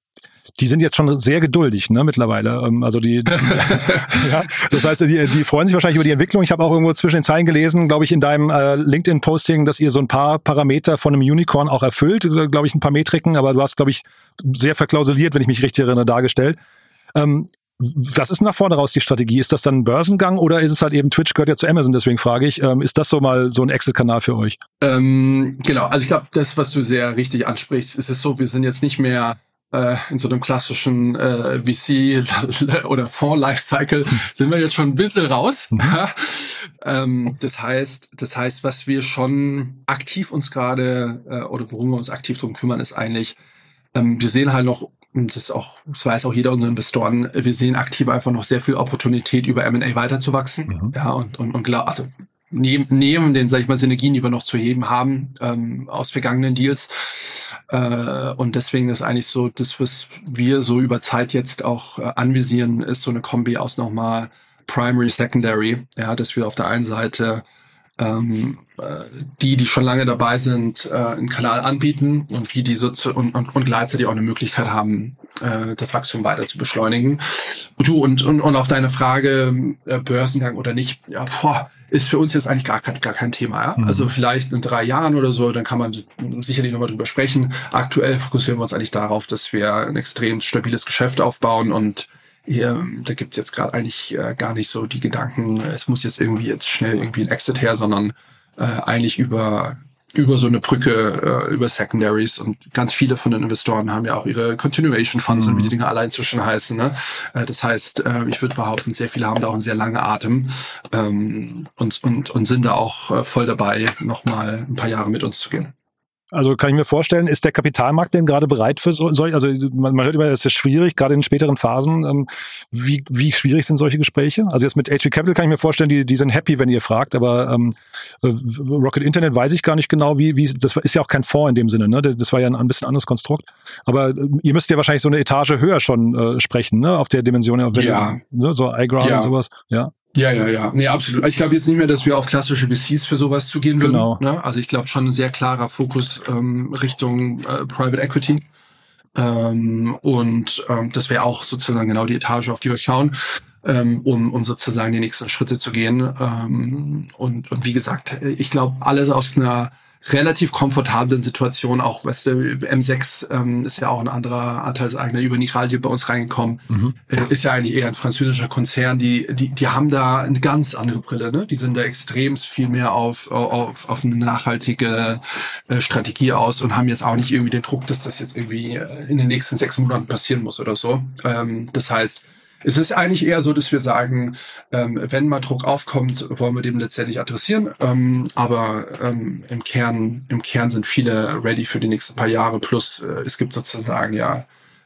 die sind jetzt schon sehr geduldig, ne, mittlerweile. Ähm, also die, ja, das heißt, die, die freuen sich wahrscheinlich über die Entwicklung. Ich habe auch irgendwo zwischen den Zeilen gelesen, glaube ich, in deinem äh, LinkedIn-Posting, dass ihr so ein paar Parameter von einem Unicorn auch erfüllt, äh, glaube ich, ein paar Metriken, aber du hast, glaube ich, sehr verklausuliert, wenn ich mich richtig erinnere, dargestellt. Ähm, was ist nach vorne raus die Strategie? Ist das dann ein Börsengang oder ist es halt eben Twitch gehört ja zu Amazon, deswegen frage ich, ähm, ist das so mal so ein Exit-Kanal für euch? Ähm, genau, also ich glaube, das, was du sehr richtig ansprichst, ist es so, wir sind jetzt nicht mehr äh, in so einem klassischen äh, VC oder Fonds-Lifecycle sind wir jetzt schon ein bisschen raus. Mhm. ähm, das heißt, das heißt, was wir schon aktiv uns gerade äh, oder worum wir uns aktiv drum kümmern, ist eigentlich, ähm, wir sehen halt noch und das auch, das weiß auch jeder unserer Investoren, wir sehen aktiv einfach noch sehr viel Opportunität, über M&A weiterzuwachsen. Mhm. Ja, und, und, und klar, also neben, neben den, sag ich mal, Synergien, die wir noch zu heben haben, ähm, aus vergangenen Deals. Äh, und deswegen ist eigentlich so, das, was wir so über Zeit jetzt auch äh, anvisieren, ist so eine Kombi aus nochmal Primary, Secondary. Ja, dass wir auf der einen Seite ähm, äh, die, die schon lange dabei sind, äh, einen Kanal anbieten und die, die so zu, und, und, und gleichzeitig auch eine Möglichkeit haben, äh, das Wachstum weiter zu beschleunigen. Und du, und, und, und auf deine Frage, äh, Börsengang oder nicht, ja, boah, ist für uns jetzt eigentlich gar, gar kein Thema. Ja? Mhm. Also vielleicht in drei Jahren oder so, dann kann man sicherlich nochmal drüber sprechen. Aktuell fokussieren wir uns eigentlich darauf, dass wir ein extrem stabiles Geschäft aufbauen und hier, da gibt's jetzt gerade eigentlich äh, gar nicht so die Gedanken, es muss jetzt irgendwie jetzt schnell irgendwie ein Exit her, sondern äh, eigentlich über über so eine Brücke, äh, über Secondaries und ganz viele von den Investoren haben ja auch ihre Continuation Funds mhm. und wie die Dinge alle inzwischen heißen. Ne? Äh, das heißt, äh, ich würde behaupten, sehr viele haben da auch einen sehr langen Atem ähm, und, und, und sind da auch äh, voll dabei, nochmal ein paar Jahre mit uns zu gehen. Also kann ich mir vorstellen, ist der Kapitalmarkt denn gerade bereit für so, solche, also man, man hört immer, es ist schwierig, gerade in späteren Phasen. Ähm, wie, wie schwierig sind solche Gespräche? Also jetzt mit HV Capital kann ich mir vorstellen, die, die sind happy, wenn ihr fragt, aber ähm, äh, Rocket Internet weiß ich gar nicht genau, wie, wie, das ist ja auch kein Fonds in dem Sinne, ne? Das, das war ja ein, ein bisschen anderes Konstrukt. Aber äh, ihr müsst ja wahrscheinlich so eine Etage höher schon äh, sprechen, ne? Auf der Dimension, wenn ja. ne? so iGround ja. und sowas, ja. Ja, ja, ja. Nee, absolut. Ich glaube jetzt nicht mehr, dass wir auf klassische VCs für sowas zugehen würden. Genau. Ne? Also ich glaube schon ein sehr klarer Fokus ähm, Richtung äh, Private Equity. Ähm, und ähm, das wäre auch sozusagen genau die Etage, auf die wir schauen, ähm, um, um sozusagen die nächsten Schritte zu gehen. Ähm, und, und wie gesagt, ich glaube, alles aus einer relativ komfortablen Situation. Auch, weißt du, M6 ähm, ist ja auch ein anderer Anteilseigner über Nigradio bei uns reingekommen. Mhm. Äh, ist ja eigentlich eher ein französischer Konzern. Die, die, die haben da eine ganz andere Brille. Ne? Die sind da extrem viel mehr auf, auf, auf eine nachhaltige äh, Strategie aus und haben jetzt auch nicht irgendwie den Druck, dass das jetzt irgendwie äh, in den nächsten sechs Monaten passieren muss oder so. Ähm, das heißt, es ist eigentlich eher so, dass wir sagen, ähm, wenn mal Druck aufkommt, wollen wir dem letztendlich adressieren. Ähm, aber ähm, im Kern, im Kern sind viele ready für die nächsten paar Jahre. Plus äh, es gibt sozusagen ja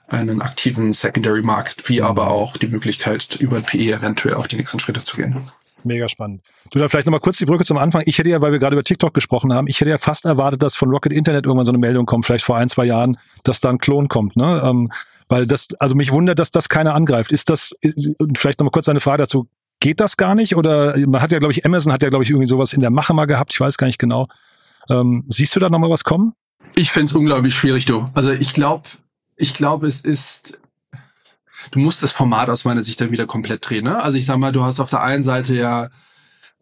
einen aktiven Secondary Markt, wie aber auch die Möglichkeit, über PE eventuell auf die nächsten Schritte zu gehen. Mega spannend. Du da vielleicht nochmal kurz die Brücke zum Anfang. Ich hätte ja, weil wir gerade über TikTok gesprochen haben, ich hätte ja fast erwartet, dass von Rocket Internet irgendwann so eine Meldung kommt, vielleicht vor ein, zwei Jahren, dass da ein Klon kommt. Ne? Ähm, weil das, also mich wundert, dass das keiner angreift. Ist das, vielleicht nochmal kurz eine Frage dazu, geht das gar nicht? Oder man hat ja, glaube ich, Amazon hat ja, glaube ich, irgendwie sowas in der Mache mal gehabt, ich weiß gar nicht genau. Ähm, siehst du da nochmal was kommen? Ich finde es unglaublich schwierig, du. Also ich glaube, ich glaube, es ist, du musst das Format aus meiner Sicht dann wieder komplett drehen. Ne? Also ich sag mal, du hast auf der einen Seite ja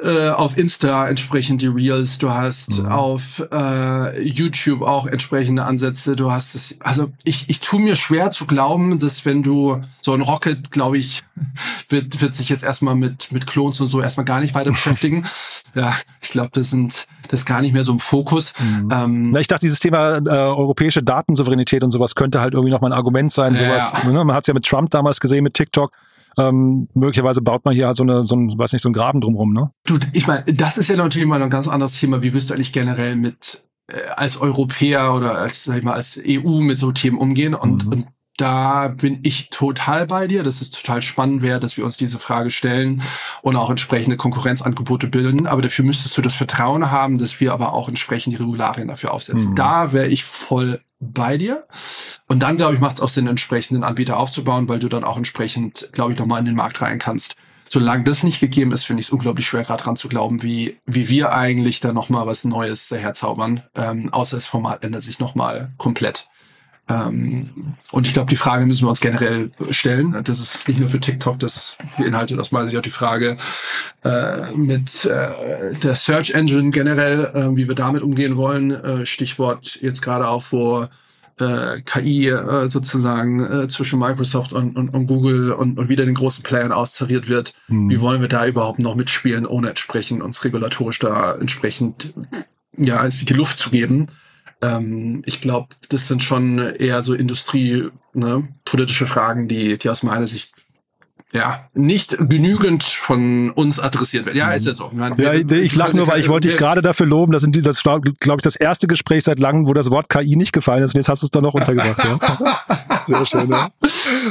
äh, auf Insta entsprechend die Reels, du hast mhm. auf äh, YouTube auch entsprechende Ansätze, du hast es, also ich, ich tue mir schwer zu glauben, dass wenn du so ein Rocket, glaube ich, wird, wird sich jetzt erstmal mit, mit Clones und so erstmal gar nicht weiter beschäftigen. ja, ich glaube, das sind das ist gar nicht mehr so im Fokus. Mhm. Ähm, Na, ich dachte, dieses Thema äh, europäische Datensouveränität und sowas könnte halt irgendwie nochmal ein Argument sein. Sowas, ja. ne? Man hat es ja mit Trump damals gesehen, mit TikTok ähm, möglicherweise baut man hier halt so eine, so ein, weiß nicht, so ein Graben drumrum, ne? Du, ich meine, das ist ja natürlich mal ein ganz anderes Thema. Wie wirst du eigentlich generell mit äh, als Europäer oder als, sag ich mal, als EU mit so Themen umgehen? Und, mhm. und da bin ich total bei dir, dass es total spannend wäre, dass wir uns diese Frage stellen und auch entsprechende Konkurrenzangebote bilden. Aber dafür müsstest du das Vertrauen haben, dass wir aber auch entsprechend die Regularien dafür aufsetzen. Mhm. Da wäre ich voll bei dir. Und dann, glaube ich, macht es auch Sinn, entsprechenden Anbieter aufzubauen, weil du dann auch entsprechend, glaube ich, nochmal in den Markt rein kannst. Solange das nicht gegeben ist, finde ich es unglaublich schwer, gerade dran zu glauben, wie, wie wir eigentlich da nochmal was Neues daherzaubern. Ähm, außer das Format ändert sich nochmal komplett. Ähm, und ich glaube, die Frage müssen wir uns generell stellen. Das ist nicht nur für TikTok, das beinhaltet aus meiner Sicht auch die Frage äh, mit äh, der Search Engine generell, äh, wie wir damit umgehen wollen. Äh, Stichwort jetzt gerade auch vor äh, KI äh, sozusagen zwischen Microsoft und, und, und Google und, und wieder den großen Playern austariert wird. Mhm. Wie wollen wir da überhaupt noch mitspielen, ohne entsprechend uns regulatorisch da entsprechend ja die Luft zu geben? Ähm, ich glaube, das sind schon eher so Industrie, ne, politische Fragen, die, die aus meiner Sicht ja, nicht genügend von uns adressiert werden. Ja, ist ja so. Ja, wir, ich lache nur, weil ich wollte dich gerade dafür loben. Das sind die, das glaube glaub ich das erste Gespräch seit langem, wo das Wort KI nicht gefallen ist. Und jetzt hast du es doch noch untergebracht. ja. Sehr schön. Ja,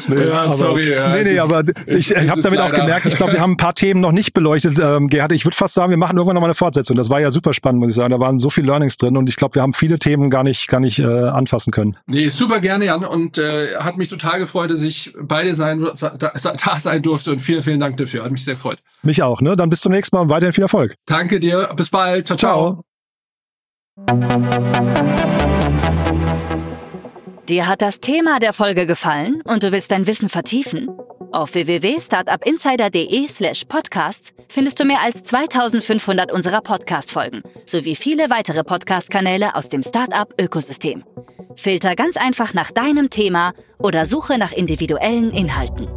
nee, ja aber, sorry. Ja, nee, nee, aber ich, ich habe damit auch gemerkt, ich glaube, wir haben ein paar Themen noch nicht beleuchtet. Ähm, Gerhard, ich würde fast sagen, wir machen irgendwann noch mal eine Fortsetzung. Das war ja super spannend, muss ich sagen. Da waren so viele Learnings drin und ich glaube, wir haben viele Themen gar nicht, gar nicht äh, anfassen können. Nee, super gerne, Jan. Und äh, hat mich total gefreut, dass ich beide sein, da, da sein durfte und vielen, vielen Dank dafür. Hat mich sehr gefreut. Mich auch, ne? Dann bis zum nächsten Mal und weiterhin viel Erfolg. Danke dir. Bis bald. Ciao, ciao. Dir hat das Thema der Folge gefallen und du willst dein Wissen vertiefen? Auf www.startupinsider.de slash podcasts findest du mehr als 2500 unserer Podcast-Folgen sowie viele weitere Podcast-Kanäle aus dem Startup-Ökosystem. Filter ganz einfach nach deinem Thema oder suche nach individuellen Inhalten.